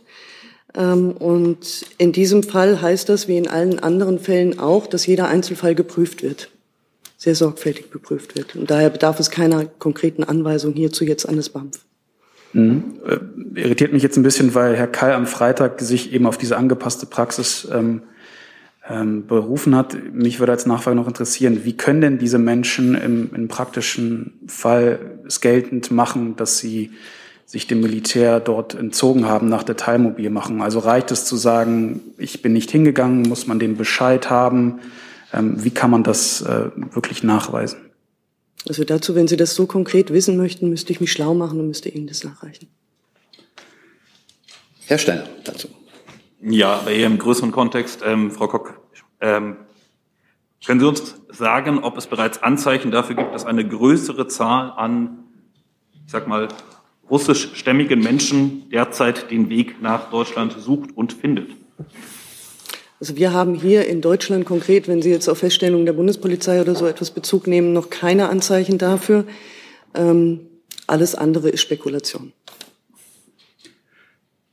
Ähm, und in diesem Fall heißt das, wie in allen anderen Fällen auch, dass jeder Einzelfall geprüft wird, sehr sorgfältig geprüft wird. Und daher bedarf es keiner konkreten Anweisung hierzu jetzt an das BAMF. Mhm. Äh, irritiert mich jetzt ein bisschen, weil Herr Kall am Freitag sich eben auf diese angepasste Praxis ähm, ähm, berufen hat. Mich würde als Nachfrage noch interessieren, wie können denn diese Menschen im, im praktischen Fall es geltend machen, dass sie sich dem Militär dort entzogen haben nach der Teilmobilmachung. Also reicht es zu sagen, ich bin nicht hingegangen, muss man den Bescheid haben? Ähm, wie kann man das äh, wirklich nachweisen? Also dazu, wenn Sie das so konkret wissen möchten, müsste ich mich schlau machen und müsste Ihnen das nachreichen. Herr Steiner, dazu. Ja, aber eher im größeren Kontext, ähm, Frau Kock, ähm, können Sie uns sagen, ob es bereits Anzeichen dafür gibt, dass eine größere Zahl an, ich sag mal, russischstämmigen Menschen derzeit den Weg nach Deutschland sucht und findet? Also wir haben hier in Deutschland konkret, wenn Sie jetzt auf Feststellungen der Bundespolizei oder so etwas Bezug nehmen, noch keine Anzeichen dafür. Ähm, alles andere ist Spekulation.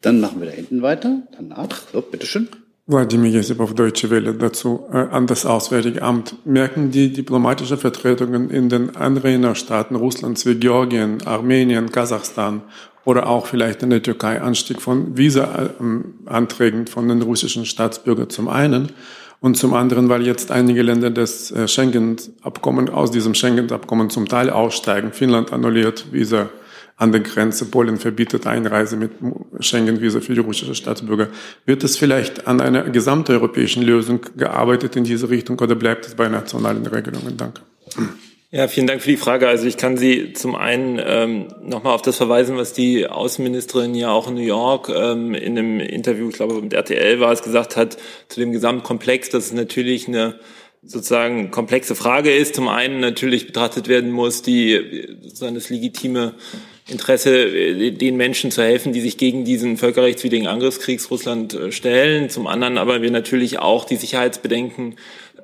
Dann machen wir da hinten weiter. Danach, so, bitteschön. Wladimir Jesipov, Deutsche Welle, dazu äh, an das Auswärtige Amt. Merken die diplomatischen Vertretungen in den Anrainerstaaten Russlands wie Georgien, Armenien, Kasachstan oder auch vielleicht in der Türkei Anstieg von Visa-Anträgen von den russischen Staatsbürgern zum einen und zum anderen, weil jetzt einige Länder des äh, Schengen-Abkommen aus diesem Schengen-Abkommen zum Teil aussteigen. Finnland annulliert Visa an der Grenze. Polen verbietet Einreise mit Schengen-Visa für die russischen Staatsbürger. Wird es vielleicht an einer gesamteuropäischen Lösung gearbeitet in diese Richtung oder bleibt es bei nationalen Regelungen? Danke. Ja, vielen Dank für die Frage. Also ich kann Sie zum einen ähm, nochmal auf das verweisen, was die Außenministerin ja auch in New York ähm, in einem Interview, ich glaube mit RTL war es, gesagt hat, zu dem Gesamtkomplex, dass es natürlich eine sozusagen komplexe Frage ist. Zum einen natürlich betrachtet werden muss, die sozusagen das legitime Interesse, äh, den Menschen zu helfen, die sich gegen diesen völkerrechtswidrigen Angriffskrieg Russland äh, stellen. Zum anderen aber wir natürlich auch die Sicherheitsbedenken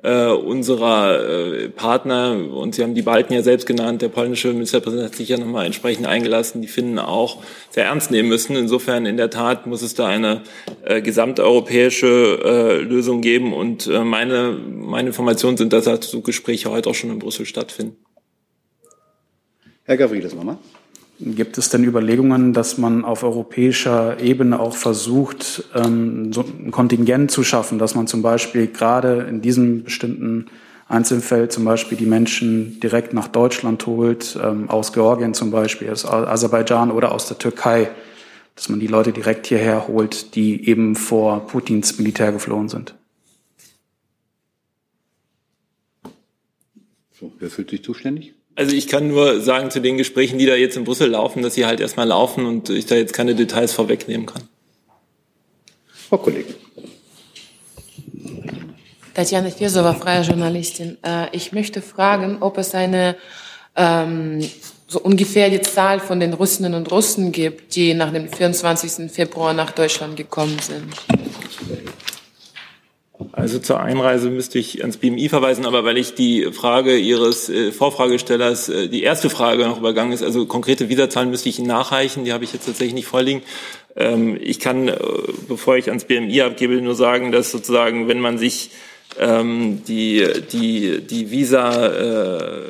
äh, unserer äh, Partner, und Sie haben die Balten ja selbst genannt, der polnische Ministerpräsident hat sich ja nochmal entsprechend eingelassen, die Finnen auch sehr ernst nehmen müssen. Insofern in der Tat muss es da eine äh, gesamteuropäische äh, Lösung geben. Und äh, meine, meine Informationen sind, dass dazu Gespräche heute auch schon in Brüssel stattfinden. Herr Gavrilis, nochmal. Gibt es denn Überlegungen, dass man auf europäischer Ebene auch versucht, ähm, so ein Kontingent zu schaffen, dass man zum Beispiel gerade in diesem bestimmten Einzelfeld zum Beispiel die Menschen direkt nach Deutschland holt, ähm, aus Georgien zum Beispiel, aus Aserbaidschan oder aus der Türkei, dass man die Leute direkt hierher holt, die eben vor Putins Militär geflohen sind? So, wer fühlt sich zuständig? Also ich kann nur sagen zu den Gesprächen, die da jetzt in Brüssel laufen, dass sie halt erstmal laufen und ich da jetzt keine Details vorwegnehmen kann. Frau Kollegin. Tatjana Firsova, freie Journalistin. Äh, ich möchte fragen, ob es eine ähm, so ungefähr die Zahl von den Russinnen und Russen gibt, die nach dem 24. Februar nach Deutschland gekommen sind. Also zur Einreise müsste ich ans BMI verweisen, aber weil ich die Frage Ihres äh, Vorfragestellers, äh, die erste Frage noch übergangen ist, also konkrete Visazahlen müsste ich Ihnen nachreichen, die habe ich jetzt tatsächlich nicht vorliegen. Ähm, ich kann, äh, bevor ich ans BMI abgebe, nur sagen, dass sozusagen, wenn man sich ähm, die, die, die Visa äh,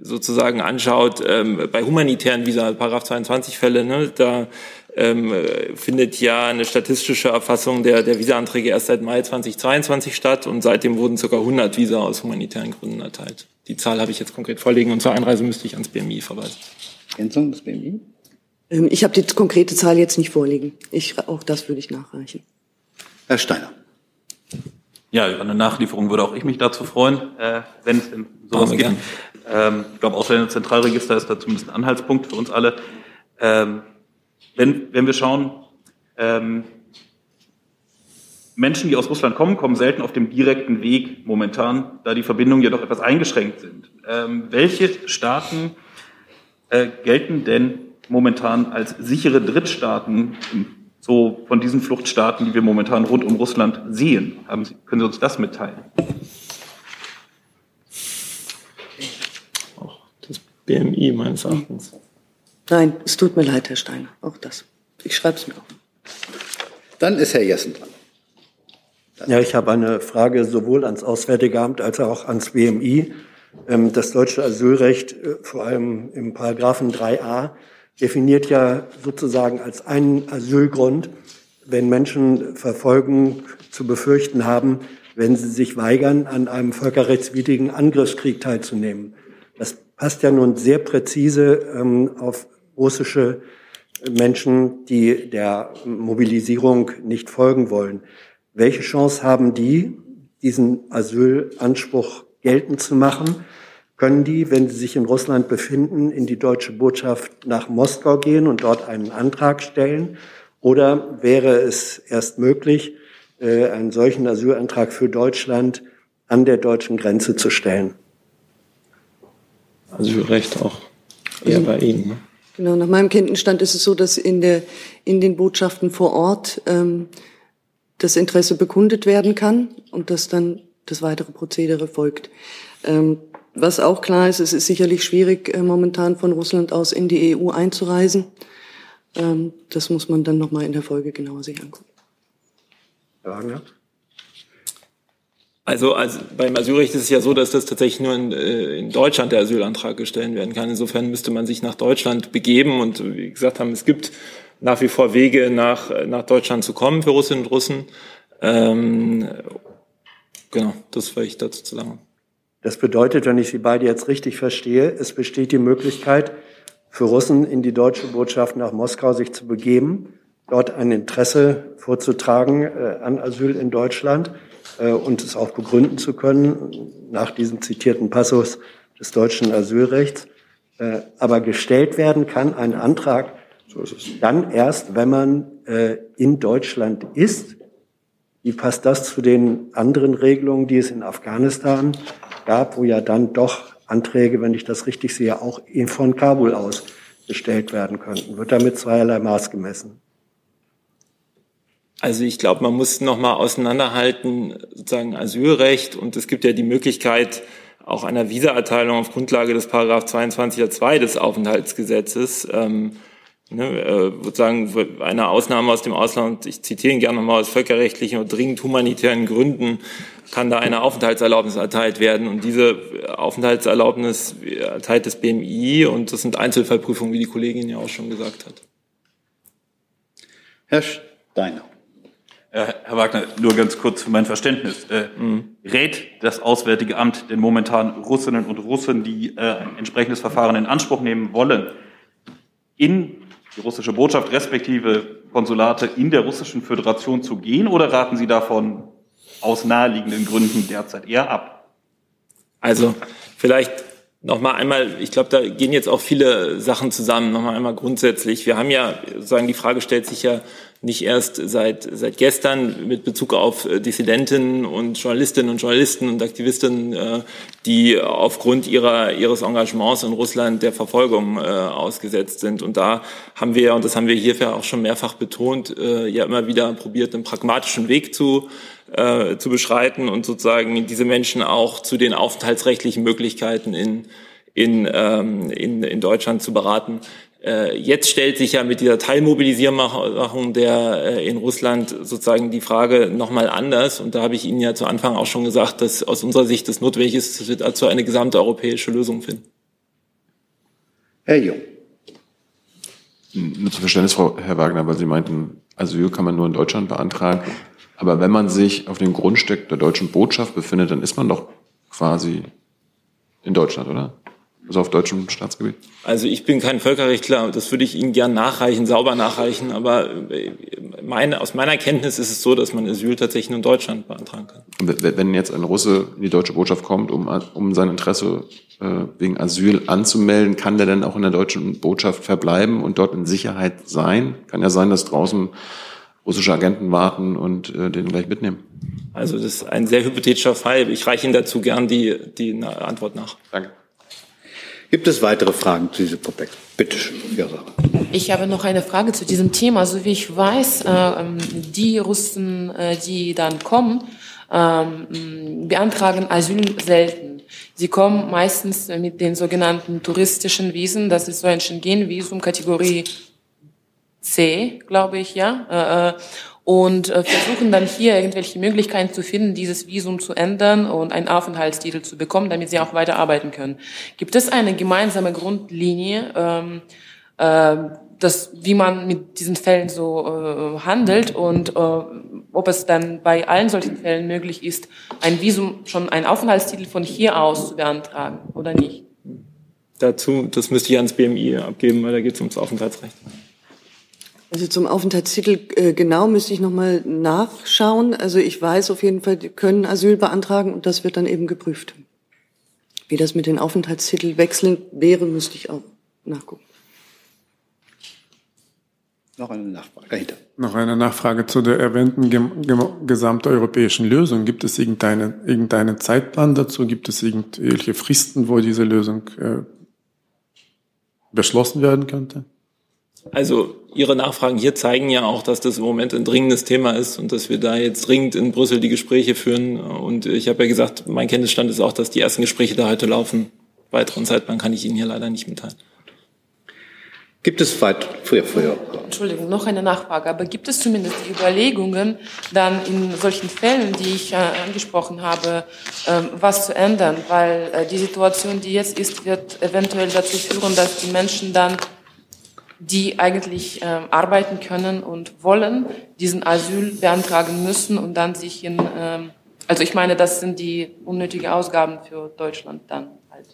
sozusagen anschaut, ähm, bei humanitären Visa, Paragraph 22 Fälle, ne, da ähm, findet ja eine statistische Erfassung der, der Visa-Anträge erst seit Mai 2022 statt und seitdem wurden ca. 100 Visa aus humanitären Gründen erteilt. Die Zahl habe ich jetzt konkret vorliegen und zur Einreise müsste ich ans BMI verweisen. Ergänzung des BMI? Ähm, ich habe die konkrete Zahl jetzt nicht vorliegen. Ich, auch das würde ich nachreichen. Herr Steiner. Ja, über eine Nachlieferung würde auch ich mich dazu freuen, äh, wenn es denn sowas gibt. Ähm, ich glaube, Ausländerzentralregister ist da zumindest ein Anhaltspunkt für uns alle. Ähm, wenn, wenn wir schauen, ähm, Menschen, die aus Russland kommen, kommen selten auf dem direkten Weg momentan, da die Verbindungen ja doch etwas eingeschränkt sind. Ähm, welche Staaten äh, gelten denn momentan als sichere Drittstaaten, so von diesen Fluchtstaaten, die wir momentan rund um Russland sehen? Haben Sie, können Sie uns das mitteilen? Das BMI meines Erachtens. Nein, es tut mir leid, Herr Steiner, auch das. Ich schreibe es mir auf. Dann ist Herr Jessen dran. Ja, ich habe eine Frage sowohl ans Auswärtige Amt als auch ans BMI. Ähm, das deutsche Asylrecht, äh, vor allem im Paragraphen 3a, definiert ja sozusagen als einen Asylgrund, wenn Menschen Verfolgung zu befürchten haben, wenn sie sich weigern, an einem völkerrechtswidrigen Angriffskrieg teilzunehmen. Das passt ja nun sehr präzise ähm, auf russische Menschen, die der Mobilisierung nicht folgen wollen. Welche Chance haben die, diesen Asylanspruch geltend zu machen? Können die, wenn sie sich in Russland befinden, in die deutsche Botschaft nach Moskau gehen und dort einen Antrag stellen? Oder wäre es erst möglich, äh, einen solchen Asylantrag für Deutschland an der deutschen Grenze zu stellen? Asylrecht auch eher bei Ihnen. Ne? Genau, nach meinem Kenntnisstand ist es so, dass in, der, in den Botschaften vor Ort ähm, das Interesse bekundet werden kann und dass dann das weitere Prozedere folgt. Ähm, was auch klar ist, es ist sicherlich schwierig, äh, momentan von Russland aus in die EU einzureisen. Ähm, das muss man dann nochmal in der Folge genauer sich angucken. Herr Wagner? Also, also beim Asylrecht ist es ja so, dass das tatsächlich nur in, äh, in, Deutschland der Asylantrag gestellt werden kann. Insofern müsste man sich nach Deutschland begeben und wie gesagt haben, es gibt nach wie vor Wege nach, nach Deutschland zu kommen für Russinnen und Russen. Ähm, genau, das war ich dazu zu sagen. Das bedeutet, wenn ich Sie beide jetzt richtig verstehe, es besteht die Möglichkeit für Russen in die deutsche Botschaft nach Moskau sich zu begeben, dort ein Interesse vorzutragen äh, an Asyl in Deutschland und es auch begründen zu können nach diesem zitierten Passus des deutschen Asylrechts. Äh, aber gestellt werden kann ein Antrag so dann erst, wenn man äh, in Deutschland ist. Wie passt das zu den anderen Regelungen, die es in Afghanistan gab, wo ja dann doch Anträge, wenn ich das richtig sehe, auch von Kabul aus gestellt werden könnten? Wird damit zweierlei Maß gemessen? Also ich glaube, man muss nochmal auseinanderhalten, sozusagen Asylrecht und es gibt ja die Möglichkeit auch einer Visaerteilung auf Grundlage des Paragraph 22 2 des Aufenthaltsgesetzes. Ähm, ne, äh, sozusagen eine Ausnahme aus dem Ausland, ich zitiere ihn gerne nochmal aus völkerrechtlichen und dringend humanitären Gründen kann da eine Aufenthaltserlaubnis erteilt werden. Und diese Aufenthaltserlaubnis erteilt das BMI und das sind Einzelfallprüfungen, wie die Kollegin ja auch schon gesagt hat. Herr Steiner. Herr Wagner, nur ganz kurz für mein Verständnis. Äh, mhm. Rät das Auswärtige Amt denn momentan Russinnen und Russen, die äh, ein entsprechendes Verfahren in Anspruch nehmen wollen, in die russische Botschaft respektive Konsulate in der russischen Föderation zu gehen oder raten Sie davon aus naheliegenden Gründen derzeit eher ab? Also vielleicht Nochmal einmal, ich glaube, da gehen jetzt auch viele Sachen zusammen. Nochmal einmal grundsätzlich. Wir haben ja, sagen, die Frage stellt sich ja nicht erst seit, seit gestern mit Bezug auf äh, Dissidentinnen und Journalistinnen und Journalisten und Aktivistinnen, äh, die aufgrund ihrer, ihres Engagements in Russland der Verfolgung äh, ausgesetzt sind. Und da haben wir, und das haben wir hierfür auch schon mehrfach betont, ja immer wieder probiert, einen pragmatischen Weg zu äh, zu beschreiten und sozusagen diese Menschen auch zu den aufenthaltsrechtlichen Möglichkeiten in, in, ähm, in, in Deutschland zu beraten. Äh, jetzt stellt sich ja mit dieser Teilmobilisierung der äh, in Russland sozusagen die Frage nochmal anders. Und da habe ich Ihnen ja zu Anfang auch schon gesagt, dass aus unserer Sicht es notwendig ist, dass wir dazu eine gesamteuropäische Lösung finden. Herr Jung. Nur zu Verständnis, Frau Herr Wagner, weil Sie meinten, Asyl kann man nur in Deutschland beantragen. Aber wenn man sich auf dem Grundstück der deutschen Botschaft befindet, dann ist man doch quasi in Deutschland, oder? also auf deutschem Staatsgebiet? Also ich bin kein Völkerrechtler, das würde ich Ihnen gern nachreichen, sauber nachreichen, aber äh, meine, aus meiner Kenntnis ist es so, dass man Asyl tatsächlich nur in Deutschland beantragen kann. Wenn jetzt ein Russe in die deutsche Botschaft kommt, um, um sein Interesse äh, wegen Asyl anzumelden, kann der dann auch in der deutschen Botschaft verbleiben und dort in Sicherheit sein? Kann ja sein, dass draußen russische Agenten warten und äh, den gleich mitnehmen. Also das ist ein sehr hypothetischer Fall. Ich reiche Ihnen dazu gern die, die Antwort nach. Danke. Gibt es weitere Fragen zu diesem Komplex? Bitte schön, Ich habe noch eine Frage zu diesem Thema. So wie ich weiß, äh, die Russen, äh, die dann kommen, äh, beantragen Asyl selten. Sie kommen meistens mit den sogenannten touristischen Visen. Das ist so ein Schengen-Visum Kategorie C, glaube ich, ja. Äh, äh, und äh, versuchen dann hier irgendwelche Möglichkeiten zu finden, dieses Visum zu ändern und einen Aufenthaltstitel zu bekommen, damit sie auch weiter arbeiten können. Gibt es eine gemeinsame Grundlinie, ähm, äh, das, wie man mit diesen Fällen so äh, handelt und äh, ob es dann bei allen solchen Fällen möglich ist, ein Visum, schon einen Aufenthaltstitel von hier aus zu beantragen oder nicht? Dazu, das müsste ich ans BMI abgeben, weil da geht es ums Aufenthaltsrecht. Also zum Aufenthaltstitel äh, genau müsste ich noch mal nachschauen. Also ich weiß auf jeden Fall, die können Asyl beantragen und das wird dann eben geprüft. Wie das mit den Aufenthaltstitelwechseln wäre, müsste ich auch nachgucken. Noch eine Nachfrage dahinter. Noch eine Nachfrage zu der erwähnten gesamteuropäischen Lösung. Gibt es irgendeinen irgendeine Zeitplan dazu? Gibt es irgendwelche Fristen, wo diese Lösung äh, beschlossen werden könnte? Also Ihre Nachfragen hier zeigen ja auch, dass das im Moment ein dringendes Thema ist und dass wir da jetzt dringend in Brüssel die Gespräche führen. Und ich habe ja gesagt, mein Kenntnisstand ist auch, dass die ersten Gespräche da heute laufen. Weiteren Zeitplan kann ich Ihnen hier leider nicht mitteilen. Gibt es weit früher, früher? Entschuldigung, noch eine Nachfrage. Aber gibt es zumindest die Überlegungen, dann in solchen Fällen, die ich äh, angesprochen habe, ähm, was zu ändern? Weil äh, die Situation, die jetzt ist, wird eventuell dazu führen, dass die Menschen dann die eigentlich äh, arbeiten können und wollen, diesen Asyl beantragen müssen und dann sich in, ähm, also ich meine, das sind die unnötige Ausgaben für Deutschland dann halt.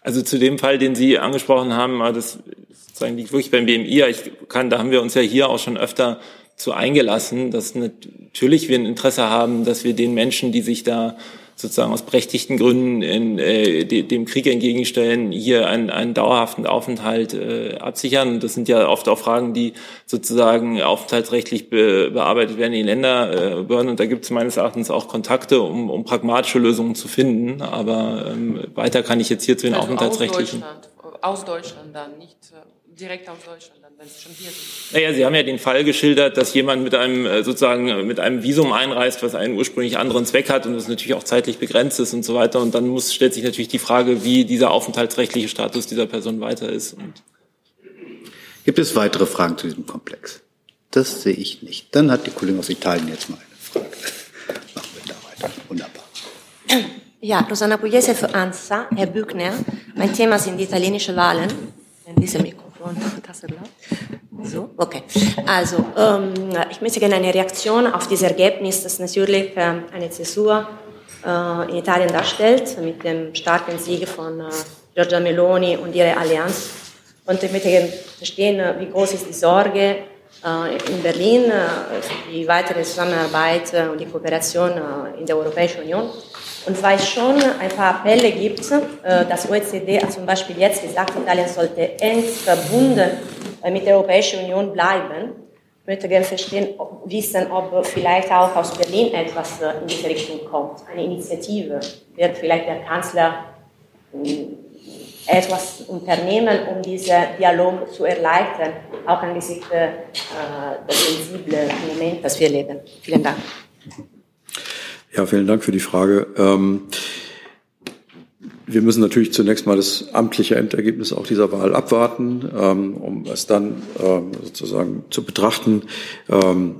Also zu dem Fall, den Sie angesprochen haben, das sozusagen liegt wirklich beim BMI. Ich kann, da haben wir uns ja hier auch schon öfter zu eingelassen, dass natürlich wir ein Interesse haben, dass wir den Menschen, die sich da sozusagen aus berechtigten Gründen in, äh, de, dem Krieg entgegenstellen, hier einen, einen dauerhaften Aufenthalt äh, absichern. Das sind ja oft auch Fragen, die sozusagen aufenthaltsrechtlich be, bearbeitet werden in den Länderbehörden. Und da gibt es meines Erachtens auch Kontakte, um, um pragmatische Lösungen zu finden. Aber ähm, weiter kann ich jetzt hier zu den also aufenthaltsrechtlichen. Aus Deutschland, aus Deutschland dann, nicht äh, direkt aus Deutschland wenn Sie schon hier sind. Naja, Sie haben ja den Fall geschildert, dass jemand mit einem äh, sozusagen äh, mit einem Visum einreist, was einen ursprünglich anderen Zweck hat und das natürlich auch zeitlich begrenzt ist und so weiter. Und dann muss, stellt sich natürlich die Frage, wie dieser aufenthaltsrechtliche Status dieser Person weiter ist. Und Gibt es weitere Fragen zu diesem Komplex? Das sehe ich nicht. Dann hat die Kollegin aus Italien jetzt mal eine Frage. Machen wir da weiter. Wunderbar. Ja, Rosanna Pugliese für ANSA, Herr Büchner. Mein Thema sind die italienischen Wahlen. In diesem Mikro. So, okay. Also, ähm, ich möchte gerne eine Reaktion auf dieses Ergebnis, das natürlich ähm, eine Zäsur äh, in Italien darstellt, mit dem starken Sieg von äh, Giorgia Meloni und ihrer Allianz. Und ich möchte gerne verstehen, äh, wie groß ist die Sorge äh, in Berlin äh, für die weitere Zusammenarbeit äh, und die Kooperation in der Europäischen Union. Und weil es schon ein paar Appelle gibt, das OECD hat zum Beispiel jetzt gesagt, Italien sollte eng verbunden mit der Europäischen Union bleiben. Ich möchte gerne verstehen, ob, wissen, ob vielleicht auch aus Berlin etwas in diese Richtung kommt, eine Initiative. Wird vielleicht der Kanzler etwas unternehmen, um diesen Dialog zu erleichtern, auch angesichts äh, des sensiblen Moments, das wir leben. Vielen Dank. Ja, vielen Dank für die Frage. Ähm, wir müssen natürlich zunächst mal das amtliche Endergebnis auch dieser Wahl abwarten, ähm, um es dann ähm, sozusagen zu betrachten. Ähm,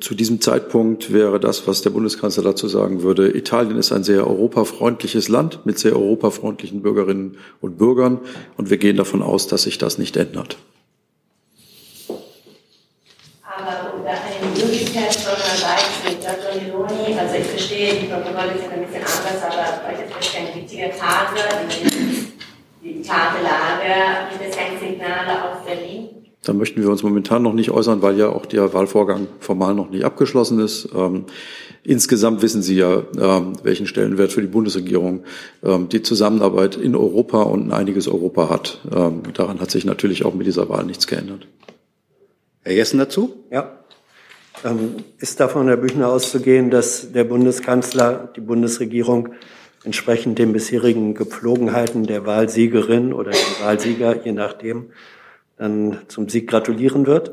zu diesem Zeitpunkt wäre das, was der Bundeskanzler dazu sagen würde, Italien ist ein sehr europafreundliches Land mit sehr europafreundlichen Bürgerinnen und Bürgern und wir gehen davon aus, dass sich das nicht ändert. Aber unter eine Möglichkeit von Seite mit Meloni, also ich verstehe, die Protokolle sind ein bisschen anders, aber das ist ein wichtiger Phase, die Tagelage, gibt es ein Signal aus Berlin? Da möchten wir uns momentan noch nicht äußern, weil ja auch der Wahlvorgang formal noch nicht abgeschlossen ist. Ähm, insgesamt wissen Sie ja, ähm, welchen Stellenwert für die Bundesregierung ähm, die Zusammenarbeit in Europa und ein einiges Europa hat. Ähm, daran hat sich natürlich auch mit dieser Wahl nichts geändert. Herr Jessen dazu? Ja. Ähm, ist davon, Herr Büchner, auszugehen, dass der Bundeskanzler, die Bundesregierung entsprechend den bisherigen Gepflogenheiten der Wahlsiegerin oder dem Wahlsieger, je nachdem, dann zum Sieg gratulieren wird?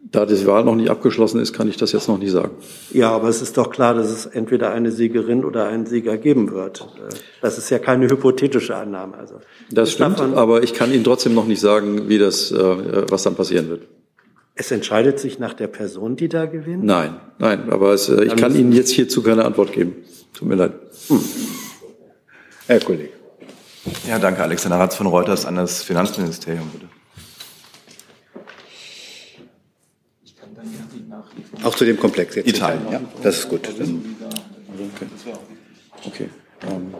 Da die Wahl noch nicht abgeschlossen ist, kann ich das jetzt noch nicht sagen. Ja, aber es ist doch klar, dass es entweder eine Siegerin oder einen Sieger geben wird. Das ist ja keine hypothetische Annahme. Also das stimmt, aber ich kann Ihnen trotzdem noch nicht sagen, wie das, äh, was dann passieren wird. Es entscheidet sich nach der Person, die da gewinnt? Nein, nein, aber es, äh, ich kann Ihnen jetzt hierzu keine Antwort geben. Tut mir leid. Hm. Herr Kollege. Ja, danke. Alexander Ratz von Reuters an das Finanzministerium, bitte. Auch zu dem Komplex jetzt. Italien. Ja, das ist gut. Dann, okay. okay. Um.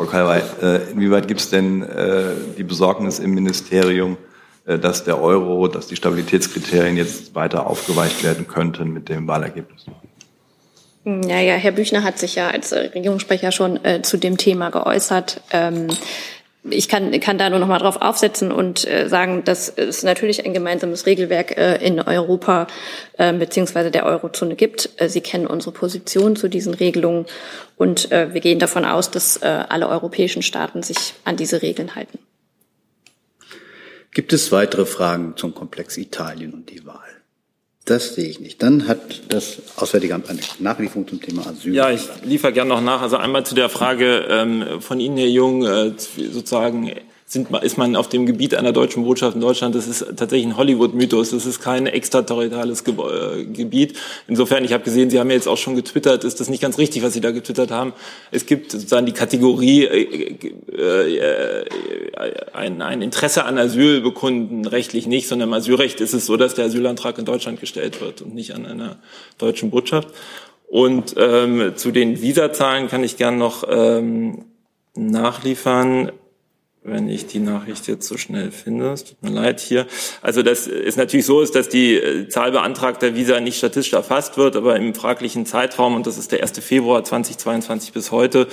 Frau Kalwey, äh, inwieweit gibt es denn äh, die Besorgnis im Ministerium, äh, dass der Euro, dass die Stabilitätskriterien jetzt weiter aufgeweicht werden könnten mit dem Wahlergebnis? Naja, Herr Büchner hat sich ja als Regierungssprecher schon äh, zu dem Thema geäußert. Ähm, ich kann, kann da nur noch mal drauf aufsetzen und äh, sagen, dass es natürlich ein gemeinsames Regelwerk äh, in Europa äh, beziehungsweise der Eurozone gibt. Äh, Sie kennen unsere Position zu diesen Regelungen und äh, wir gehen davon aus, dass äh, alle europäischen Staaten sich an diese Regeln halten. Gibt es weitere Fragen zum Komplex Italien und die Wahl? Das sehe ich nicht. Dann hat das Auswärtige Amt eine Nachlieferung zum Thema Asyl. Ja, ich liefere gerne noch nach. Also einmal zu der Frage ähm, von Ihnen, Herr Jung, äh, sozusagen sind, ist man auf dem Gebiet einer deutschen Botschaft in Deutschland. Das ist tatsächlich ein Hollywood-Mythos. Das ist kein extraterritoriales Ge äh, Gebiet. Insofern, ich habe gesehen, Sie haben ja jetzt auch schon getwittert, ist das nicht ganz richtig, was Sie da getwittert haben. Es gibt sozusagen die Kategorie äh, äh, ein, ein Interesse an Asyl bekunden, rechtlich nicht, sondern im Asylrecht ist es so, dass der Asylantrag in Deutschland gestellt wird und nicht an einer deutschen Botschaft. Und ähm, zu den Visazahlen kann ich gern noch ähm, nachliefern wenn ich die Nachricht jetzt so schnell finde. Es tut mir leid hier. Also das ist natürlich so, ist, dass die äh, Zahl beantragter Visa nicht statistisch erfasst wird, aber im fraglichen Zeitraum, und das ist der 1. Februar 2022 bis heute,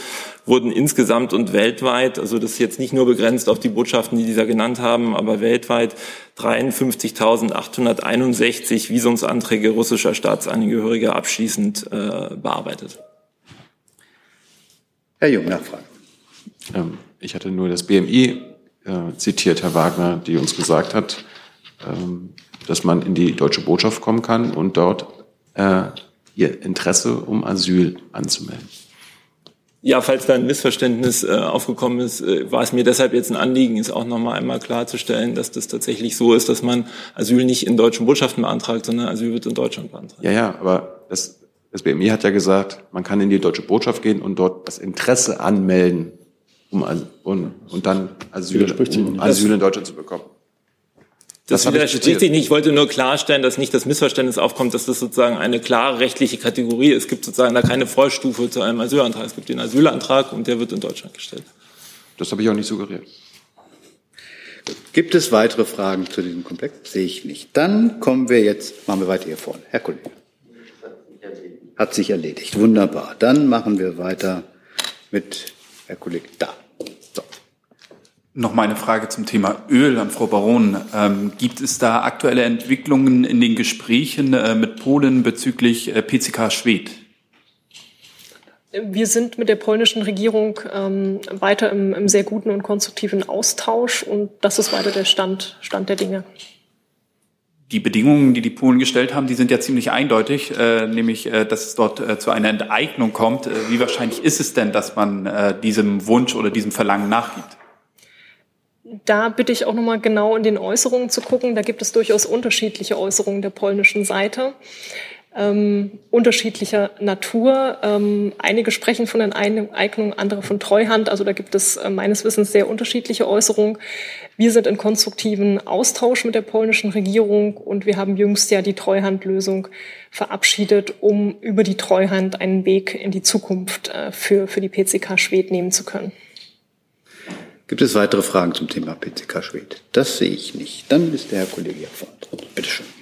wurden insgesamt und weltweit, also das ist jetzt nicht nur begrenzt auf die Botschaften, die dieser genannt haben, aber weltweit 53.861 Visumsanträge russischer Staatsangehöriger abschließend äh, bearbeitet. Herr Jung, Nachfrage. Ähm ich hatte nur das BMI äh, zitiert, Herr Wagner, die uns gesagt hat, ähm, dass man in die deutsche Botschaft kommen kann und dort äh, ihr Interesse um Asyl anzumelden. Ja, falls da ein Missverständnis äh, aufgekommen ist, äh, war es mir deshalb jetzt ein Anliegen, ist auch noch mal einmal klarzustellen, dass das tatsächlich so ist, dass man Asyl nicht in deutschen Botschaften beantragt, sondern Asyl wird in Deutschland beantragt. Ja, ja, aber das, das BMI hat ja gesagt, man kann in die deutsche Botschaft gehen und dort das Interesse anmelden um, um und dann Asyl, um Asyl in Deutschland zu bekommen. Das, das widerspricht sich nicht. Ich wollte nur klarstellen, dass nicht das Missverständnis aufkommt, dass das sozusagen eine klare rechtliche Kategorie ist. Es gibt sozusagen da keine Vorstufe zu einem Asylantrag. Es gibt den Asylantrag und der wird in Deutschland gestellt. Das habe ich auch nicht suggeriert. Gibt es weitere Fragen zu diesem Komplex? Sehe ich nicht. Dann kommen wir jetzt, machen wir weiter hier vorne. Herr Kollege. Hat sich erledigt. Wunderbar. Dann machen wir weiter mit Herr Kollege, da. So. Noch mal eine Frage zum Thema Öl an Frau Baron. Ähm, gibt es da aktuelle Entwicklungen in den Gesprächen äh, mit Polen bezüglich äh, PCK Schwed? Wir sind mit der polnischen Regierung ähm, weiter im, im, sehr guten und konstruktiven Austausch und das ist weiter der Stand, Stand der Dinge die Bedingungen, die die Polen gestellt haben, die sind ja ziemlich eindeutig, äh, nämlich, äh, dass es dort äh, zu einer Enteignung kommt. Äh, wie wahrscheinlich ist es denn, dass man äh, diesem Wunsch oder diesem Verlangen nachgibt? Da bitte ich auch nochmal genau in den Äußerungen zu gucken. Da gibt es durchaus unterschiedliche Äußerungen der polnischen Seite. Ähm, unterschiedlicher Natur. Ähm, einige sprechen von Enteignung, andere von Treuhand. Also da gibt es äh, meines Wissens sehr unterschiedliche Äußerungen. Wir sind in konstruktiven Austausch mit der polnischen Regierung und wir haben jüngst ja die Treuhandlösung verabschiedet, um über die Treuhand einen Weg in die Zukunft äh, für, für die PCK Schwed nehmen zu können. Gibt es weitere Fragen zum Thema PCK Schwed? Das sehe ich nicht. Dann ist der Herr Kollege hier vorne. Bitte schön.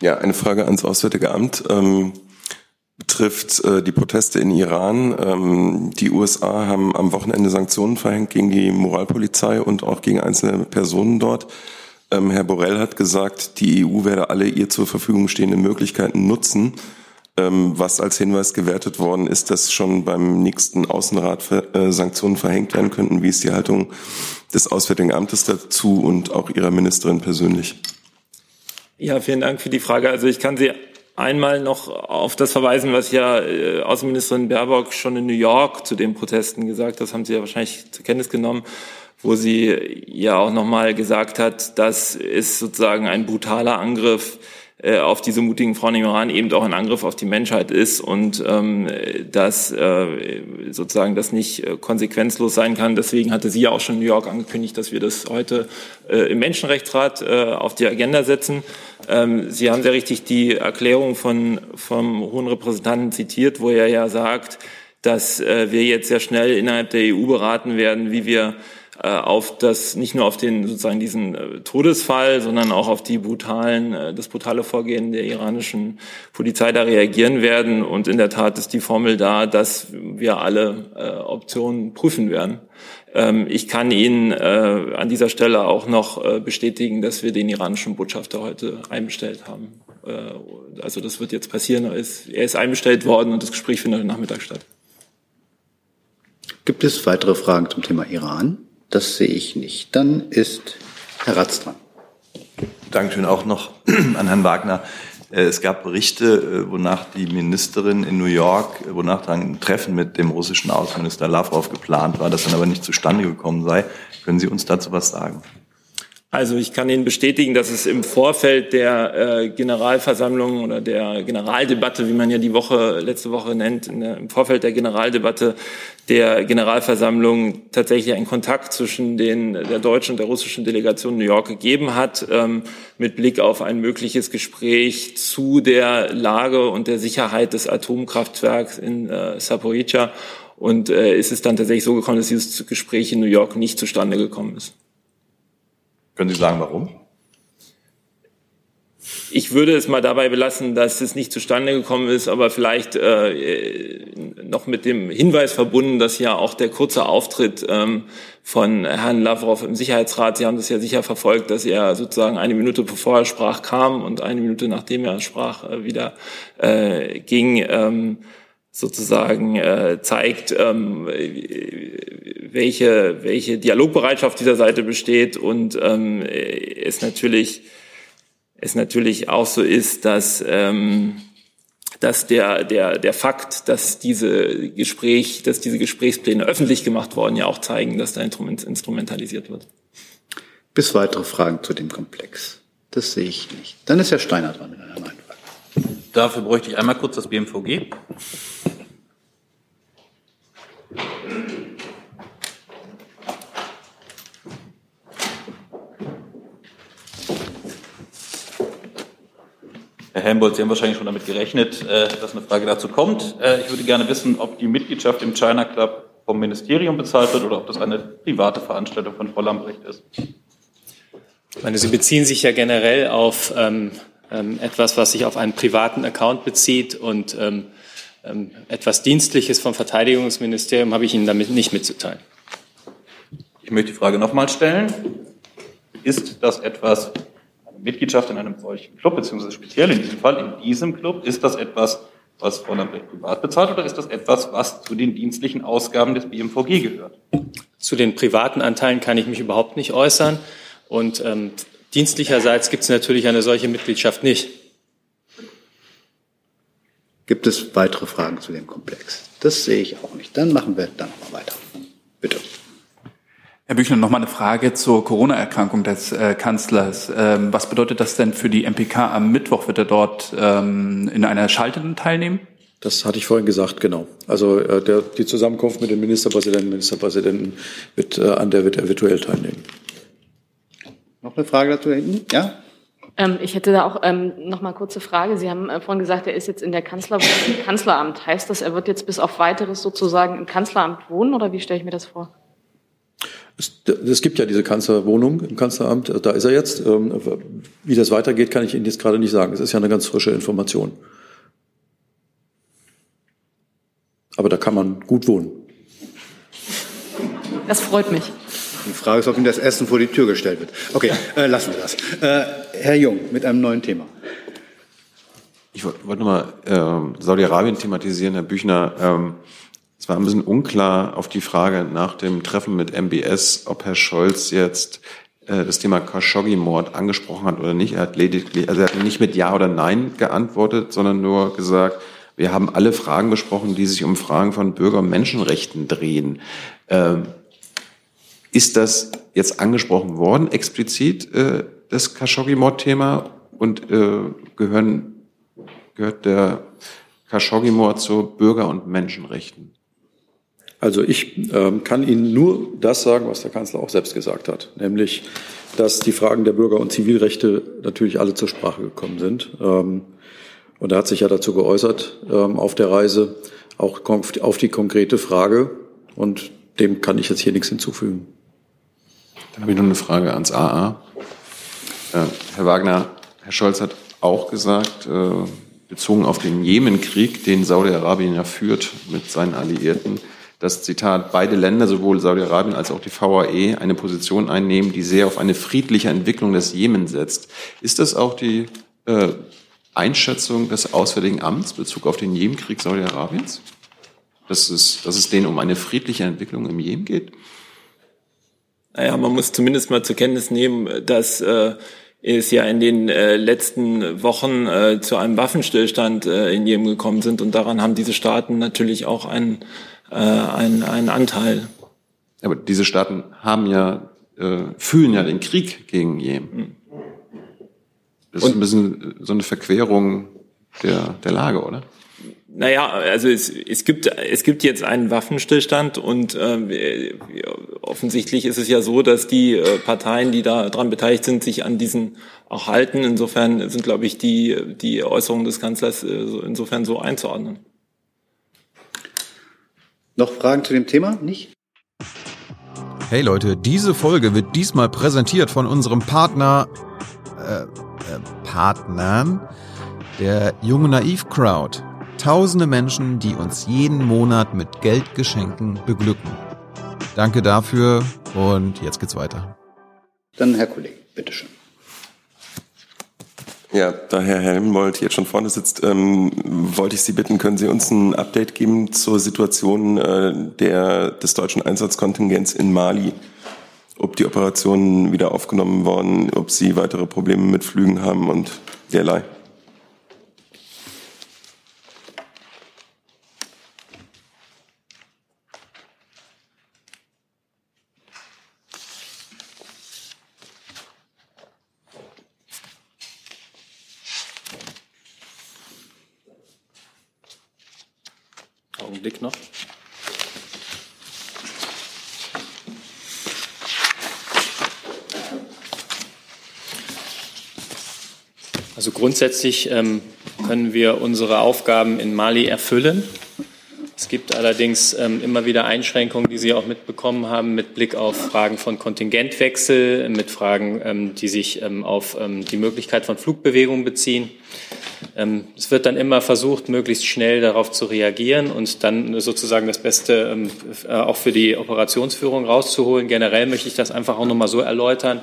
Ja, eine Frage ans Auswärtige Amt. Ähm, betrifft äh, die Proteste in Iran. Ähm, die USA haben am Wochenende Sanktionen verhängt gegen die Moralpolizei und auch gegen einzelne Personen dort. Ähm, Herr Borrell hat gesagt, die EU werde alle ihr zur Verfügung stehenden Möglichkeiten nutzen. Ähm, was als Hinweis gewertet worden ist, dass schon beim nächsten Außenrat für, äh, Sanktionen verhängt werden könnten. Wie ist die Haltung des Auswärtigen Amtes dazu und auch Ihrer Ministerin persönlich? Ja, vielen Dank für die Frage. Also ich kann Sie einmal noch auf das verweisen, was ja äh, Außenministerin Baerbock schon in New York zu den Protesten gesagt hat. Das haben Sie ja wahrscheinlich zur Kenntnis genommen, wo sie ja auch nochmal gesagt hat, dass es sozusagen ein brutaler Angriff äh, auf diese mutigen Frauen im Iran eben auch ein Angriff auf die Menschheit ist und ähm, dass äh, sozusagen das nicht äh, konsequenzlos sein kann. Deswegen hatte sie ja auch schon in New York angekündigt, dass wir das heute äh, im Menschenrechtsrat äh, auf die Agenda setzen. Ähm, sie haben sehr richtig die Erklärung von, vom hohen Repräsentanten zitiert, wo er ja sagt, dass äh, wir jetzt sehr schnell innerhalb der EU beraten werden, wie wir auf das nicht nur auf den sozusagen diesen äh, Todesfall, sondern auch auf die brutalen äh, das brutale Vorgehen der iranischen Polizei da reagieren werden und in der Tat ist die Formel da, dass wir alle Optionen prüfen werden. Ähm, ich kann Ihnen an dieser Stelle auch noch bestätigen, dass wir den iranischen Botschafter heute einbestellt haben. Also das wird jetzt passieren. Er er ist einbestellt worden und das Gespräch findet heute Nachmittag statt. Gibt es weitere Fragen zum Thema Iran? Das sehe ich nicht. Dann ist Herr Ratz dran. Dankeschön auch noch an Herrn Wagner. Äh, es gab Berichte, äh, wonach die Ministerin in New York, äh, wonach dann ein Treffen mit dem russischen Außenminister Lavrov geplant war, das dann aber nicht zustande gekommen sei. Können Sie uns dazu was sagen? Also ich kann Ihnen bestätigen, dass es im Vorfeld der äh, Generalversammlung oder der Generaldebatte, wie man ja die Woche letzte Woche nennt, der, im Vorfeld der Generaldebatte der Generalversammlung tatsächlich einen Kontakt zwischen den, der deutschen und der russischen Delegation New York gegeben hat, ähm, mit Blick auf ein mögliches Gespräch zu der Lage und der Sicherheit des Atomkraftwerks in äh, Saporizhia. Und äh, ist es dann tatsächlich so gekommen, dass dieses Gespräch in New York nicht zustande gekommen ist. Können Sie sagen, warum? Ich würde es mal dabei belassen, dass es nicht zustande gekommen ist, aber vielleicht äh, noch mit dem Hinweis verbunden, dass ja auch der kurze Auftritt ähm, von Herrn Lavrov im Sicherheitsrat, Sie haben das ja sicher verfolgt, dass er sozusagen eine Minute bevor er sprach kam und eine Minute nachdem er sprach äh, wieder äh, ging. Ähm, sozusagen äh, zeigt, ähm, welche, welche Dialogbereitschaft dieser Seite besteht und ähm, es natürlich es natürlich auch so ist, dass ähm, dass der der der Fakt, dass diese Gespräch, dass diese Gesprächspläne öffentlich gemacht worden, ja auch zeigen, dass da instrumentalisiert wird. Bis weitere Fragen zu dem Komplex. Das sehe ich nicht. Dann ist Herr Steiner dran mit einer Frage. Dafür bräuchte ich einmal kurz das BMVG. Herr Helmboldt, Sie haben wahrscheinlich schon damit gerechnet, äh, dass eine Frage dazu kommt. Äh, ich würde gerne wissen, ob die Mitgliedschaft im China Club vom Ministerium bezahlt wird oder ob das eine private Veranstaltung von Frau Lambrecht ist. Ich meine, Sie beziehen sich ja generell auf ähm, ähm, etwas, was sich auf einen privaten Account bezieht und ähm, ähm, etwas Dienstliches vom Verteidigungsministerium habe ich Ihnen damit nicht mitzuteilen. Ich möchte die Frage nochmal stellen. Ist das etwas, eine Mitgliedschaft in einem solchen Club, beziehungsweise speziell in diesem Fall, in diesem Club, ist das etwas, was Frau Lambrecht privat bezahlt oder ist das etwas, was zu den dienstlichen Ausgaben des BMVG gehört? Zu den privaten Anteilen kann ich mich überhaupt nicht äußern. Und ähm, dienstlicherseits gibt es natürlich eine solche Mitgliedschaft nicht. Gibt es weitere Fragen zu dem Komplex? Das sehe ich auch nicht. Dann machen wir dann nochmal weiter. Bitte. Herr Büchner, noch mal eine Frage zur Corona-Erkrankung des äh, Kanzlers. Ähm, was bedeutet das denn für die MPK? Am Mittwoch wird er dort ähm, in einer Schaltenden teilnehmen? Das hatte ich vorhin gesagt, genau. Also äh, der, die Zusammenkunft mit den Ministerpräsidenten, Ministerpräsidenten, wird, äh, an der wird er virtuell teilnehmen. Noch eine Frage dazu da hinten? Ja? Ähm, ich hätte da auch ähm, noch mal kurze Frage. Sie haben äh, vorhin gesagt, er ist jetzt in der Kanzler im Kanzleramt. Heißt das, er wird jetzt bis auf weiteres sozusagen im Kanzleramt wohnen oder wie stelle ich mir das vor? Es, es gibt ja diese Kanzlerwohnung im Kanzleramt, da ist er jetzt. Ähm, wie das weitergeht, kann ich Ihnen jetzt gerade nicht sagen. Es ist ja eine ganz frische Information. Aber da kann man gut wohnen. Das freut mich. Die Frage ist, ob Ihnen das Essen vor die Tür gestellt wird. Okay, äh, lassen wir das. Äh, Herr Jung, mit einem neuen Thema. Ich wollte wollt nochmal äh, Saudi-Arabien thematisieren, Herr Büchner. Ähm, es war ein bisschen unklar auf die Frage nach dem Treffen mit MBS, ob Herr Scholz jetzt äh, das Thema Khashoggi-Mord angesprochen hat oder nicht. Er hat lediglich, also er hat nicht mit Ja oder Nein geantwortet, sondern nur gesagt, wir haben alle Fragen besprochen, die sich um Fragen von Bürger- und Menschenrechten drehen. Ähm, ist das jetzt angesprochen worden, explizit, äh, das Khashoggi-Mord-Thema? Und äh, gehören, gehört der Khashoggi-Mord zu Bürger- und Menschenrechten? Also ich ähm, kann Ihnen nur das sagen, was der Kanzler auch selbst gesagt hat, nämlich, dass die Fragen der Bürger- und Zivilrechte natürlich alle zur Sprache gekommen sind. Ähm, und er hat sich ja dazu geäußert ähm, auf der Reise, auch auf die konkrete Frage. Und dem kann ich jetzt hier nichts hinzufügen. Dann habe ich noch eine Frage ans AA. Äh, Herr Wagner, Herr Scholz hat auch gesagt, äh, bezogen auf den Jemenkrieg, den Saudi-Arabien ja führt mit seinen Alliierten, dass, Zitat, beide Länder, sowohl Saudi-Arabien als auch die VAE, eine Position einnehmen, die sehr auf eine friedliche Entwicklung des Jemen setzt. Ist das auch die äh, Einschätzung des Auswärtigen Amts Bezug auf den Jemenkrieg Saudi-Arabiens? Dass es, dass es denen um eine friedliche Entwicklung im Jemen geht? Naja, man muss zumindest mal zur Kenntnis nehmen, dass äh, es ja in den äh, letzten Wochen äh, zu einem Waffenstillstand äh, in Jemen gekommen sind und daran haben diese Staaten natürlich auch einen, äh, einen, einen Anteil. Aber diese Staaten haben ja, äh, fühlen ja den Krieg gegen Jemen. Das ist ein bisschen so eine Verquerung der, der Lage, oder? Naja, also es, es, gibt, es gibt jetzt einen Waffenstillstand und äh, offensichtlich ist es ja so, dass die äh, Parteien, die da dran beteiligt sind, sich an diesen auch halten. Insofern sind, glaube ich, die, die Äußerungen des Kanzlers äh, insofern so einzuordnen. Noch Fragen zu dem Thema? Nicht? Hey Leute, diese Folge wird diesmal präsentiert von unserem Partner, äh, äh, Partnern, der Junge Naiv Crowd. Tausende Menschen, die uns jeden Monat mit Geldgeschenken beglücken. Danke dafür und jetzt geht's weiter. Dann Herr Kollege, bitteschön. Ja, da Herr Helmbold jetzt schon vorne sitzt, ähm, wollte ich Sie bitten, können Sie uns ein Update geben zur Situation äh, der, des deutschen Einsatzkontingents in Mali? Ob die Operationen wieder aufgenommen worden, ob Sie weitere Probleme mit Flügen haben und derlei. Augenblick noch. Also grundsätzlich ähm, können wir unsere Aufgaben in Mali erfüllen. Es gibt allerdings ähm, immer wieder Einschränkungen, die Sie auch mitbekommen haben, mit Blick auf Fragen von Kontingentwechsel, mit Fragen, ähm, die sich ähm, auf ähm, die Möglichkeit von Flugbewegungen beziehen. Ähm, es wird dann immer versucht, möglichst schnell darauf zu reagieren und dann sozusagen das Beste ähm, äh, auch für die Operationsführung rauszuholen. Generell möchte ich das einfach auch nochmal so erläutern.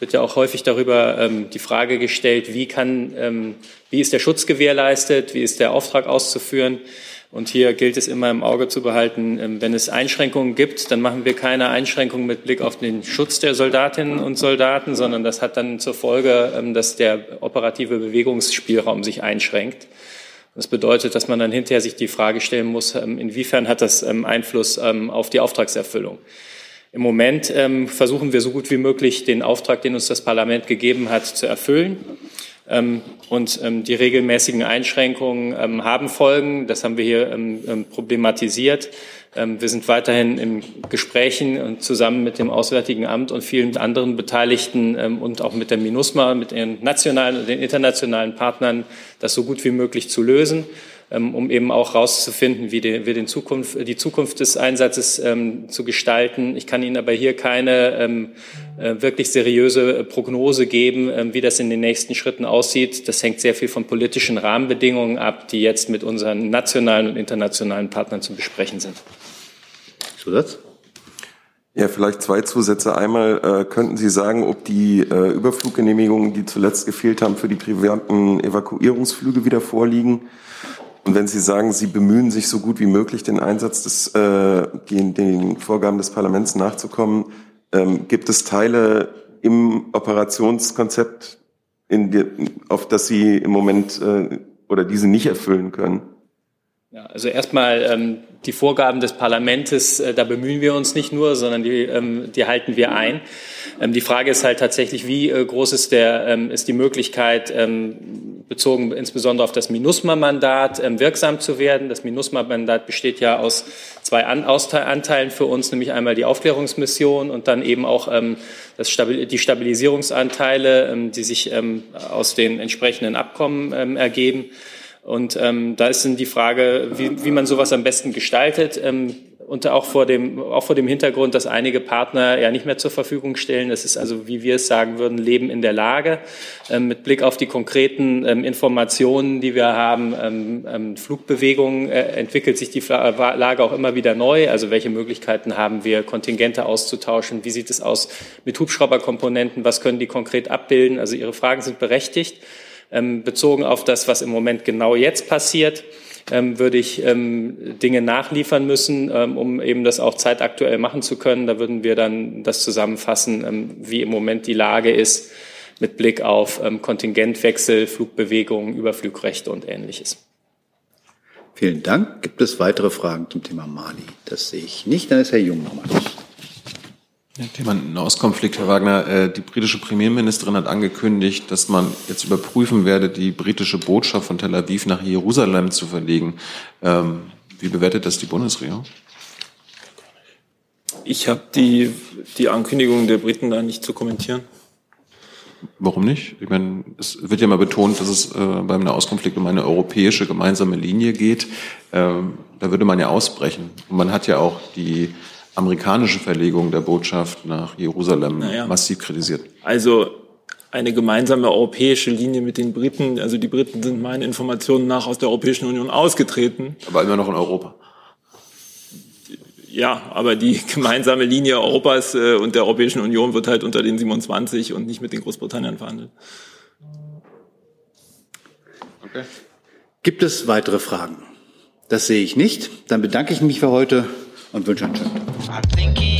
Wird ja auch häufig darüber ähm, die Frage gestellt, wie kann, wie ist der Schutz gewährleistet, wie ist der Auftrag auszuführen. Und hier gilt es immer im Auge zu behalten, wenn es Einschränkungen gibt, dann machen wir keine Einschränkungen mit Blick auf den Schutz der Soldatinnen und Soldaten, sondern das hat dann zur Folge, dass der operative Bewegungsspielraum sich einschränkt. Das bedeutet, dass man dann hinterher sich die Frage stellen muss, inwiefern hat das Einfluss auf die Auftragserfüllung. Im Moment ähm, versuchen wir so gut wie möglich den Auftrag, den uns das Parlament gegeben hat, zu erfüllen. Ähm, und ähm, die regelmäßigen Einschränkungen ähm, haben Folgen. Das haben wir hier ähm, ähm, problematisiert. wir sind weiterhin in Gesprächen und zusammen mit dem Auswärtigen Amt und vielen anderen Beteiligten und auch mit der MINUSMA, mit den nationalen und den internationalen Partnern, das so gut wie möglich zu lösen. Ähm, um eben auch herauszufinden, wie, die, wie den Zukunft, die Zukunft des Einsatzes ähm, zu gestalten. Ich kann Ihnen aber hier keine ähm, äh, wirklich seriöse Prognose geben, wie das in den nächsten Schritten aussieht. Das hängt sehr viel von politischen Rahmenbedingungen ab, die jetzt mit unseren nationalen und internationalen Partnern zu besprechen sind. Zusatz? Ja, vielleicht zwei Zusätze. Einmal äh, könnten Sie sagen, ob die äh, Überfluggenehmigungen, die zuletzt gefehlt haben, für die privaten Evakuierungsflüge wieder vorliegen? Und wenn Sie sagen, Sie bemühen sich so gut wie möglich, den Einsatz des, äh, den, Vorgaben des Parlaments nachzukommen, ähm, gibt es Teile im Operationskonzept, in die, auf das Sie im Moment äh, oder diese nicht erfüllen können? Ja, also erstmal ähm, die Vorgaben des Parlaments, äh, da bemühen wir uns nicht nur, sondern die, ähm, die halten wir ein. Ähm, die Frage ist halt tatsächlich, wie äh, groß ist, der, ähm, ist die Möglichkeit, ähm, bezogen insbesondere auf das MINUSMA-Mandat, ähm, wirksam zu werden. Das MINUSMA-Mandat besteht ja aus zwei An Anteilen für uns, nämlich einmal die Aufklärungsmission und dann eben auch ähm, das Stabil die Stabilisierungsanteile, ähm, die sich ähm, aus den entsprechenden Abkommen ähm, ergeben. Und ähm, da ist dann die Frage, wie, wie man sowas am besten gestaltet. Ähm, und auch vor, dem, auch vor dem Hintergrund, dass einige Partner ja nicht mehr zur Verfügung stellen. Das ist also, wie wir es sagen würden, Leben in der Lage. Ähm, mit Blick auf die konkreten ähm, Informationen, die wir haben, ähm, ähm Flugbewegungen, äh, entwickelt sich die Lage auch immer wieder neu. Also welche Möglichkeiten haben wir, Kontingente auszutauschen? Wie sieht es aus mit Hubschrauberkomponenten? Was können die konkret abbilden? Also Ihre Fragen sind berechtigt. Ähm, bezogen auf das, was im Moment genau jetzt passiert, ähm, würde ich ähm, Dinge nachliefern müssen, um eben das auch zeitaktuell machen zu können. Da würden wir dann das zusammenfassen, wie im Moment die Lage ist mit Blick auf Kontingentwechsel, Flugbewegungen, Überflugrechte und Ähnliches. Vielen Dank. Gibt es weitere Fragen zum Thema Mali? Das sehe ich nicht. Dann ist Herr Jung nochmal. Thema Nahostkonflikt, Herr Wagner. Äh, die britische Premierministerin hat angekündigt, dass man jetzt überprüfen werde, die britische Botschaft von Tel Aviv nach Jerusalem zu verlegen. Ähm, wie bewertet das die Bundesregierung? Ich habe die, die Ankündigung der Briten da nicht zu kommentieren. Warum nicht? Ich meine, es wird ja mal betont, dass es äh, beim Nahostkonflikt um eine europäische gemeinsame Linie geht. Ähm, da würde man ja ausbrechen. Und man hat ja auch die amerikanische Verlegung der Botschaft nach Jerusalem naja. massiv kritisiert. Also eine gemeinsame europäische Linie mit den Briten. Also die Briten sind meinen Informationen nach aus der Europäischen Union ausgetreten. Aber immer noch in Europa. Ja, aber die gemeinsame Linie Europas äh, und der Europäischen Union wird halt unter den 27 und nicht mit den Großbritannien verhandelt. Okay. Gibt es weitere Fragen? Das sehe ich nicht. Dann bedanke ich mich für heute und wünsche einen schönen Tag.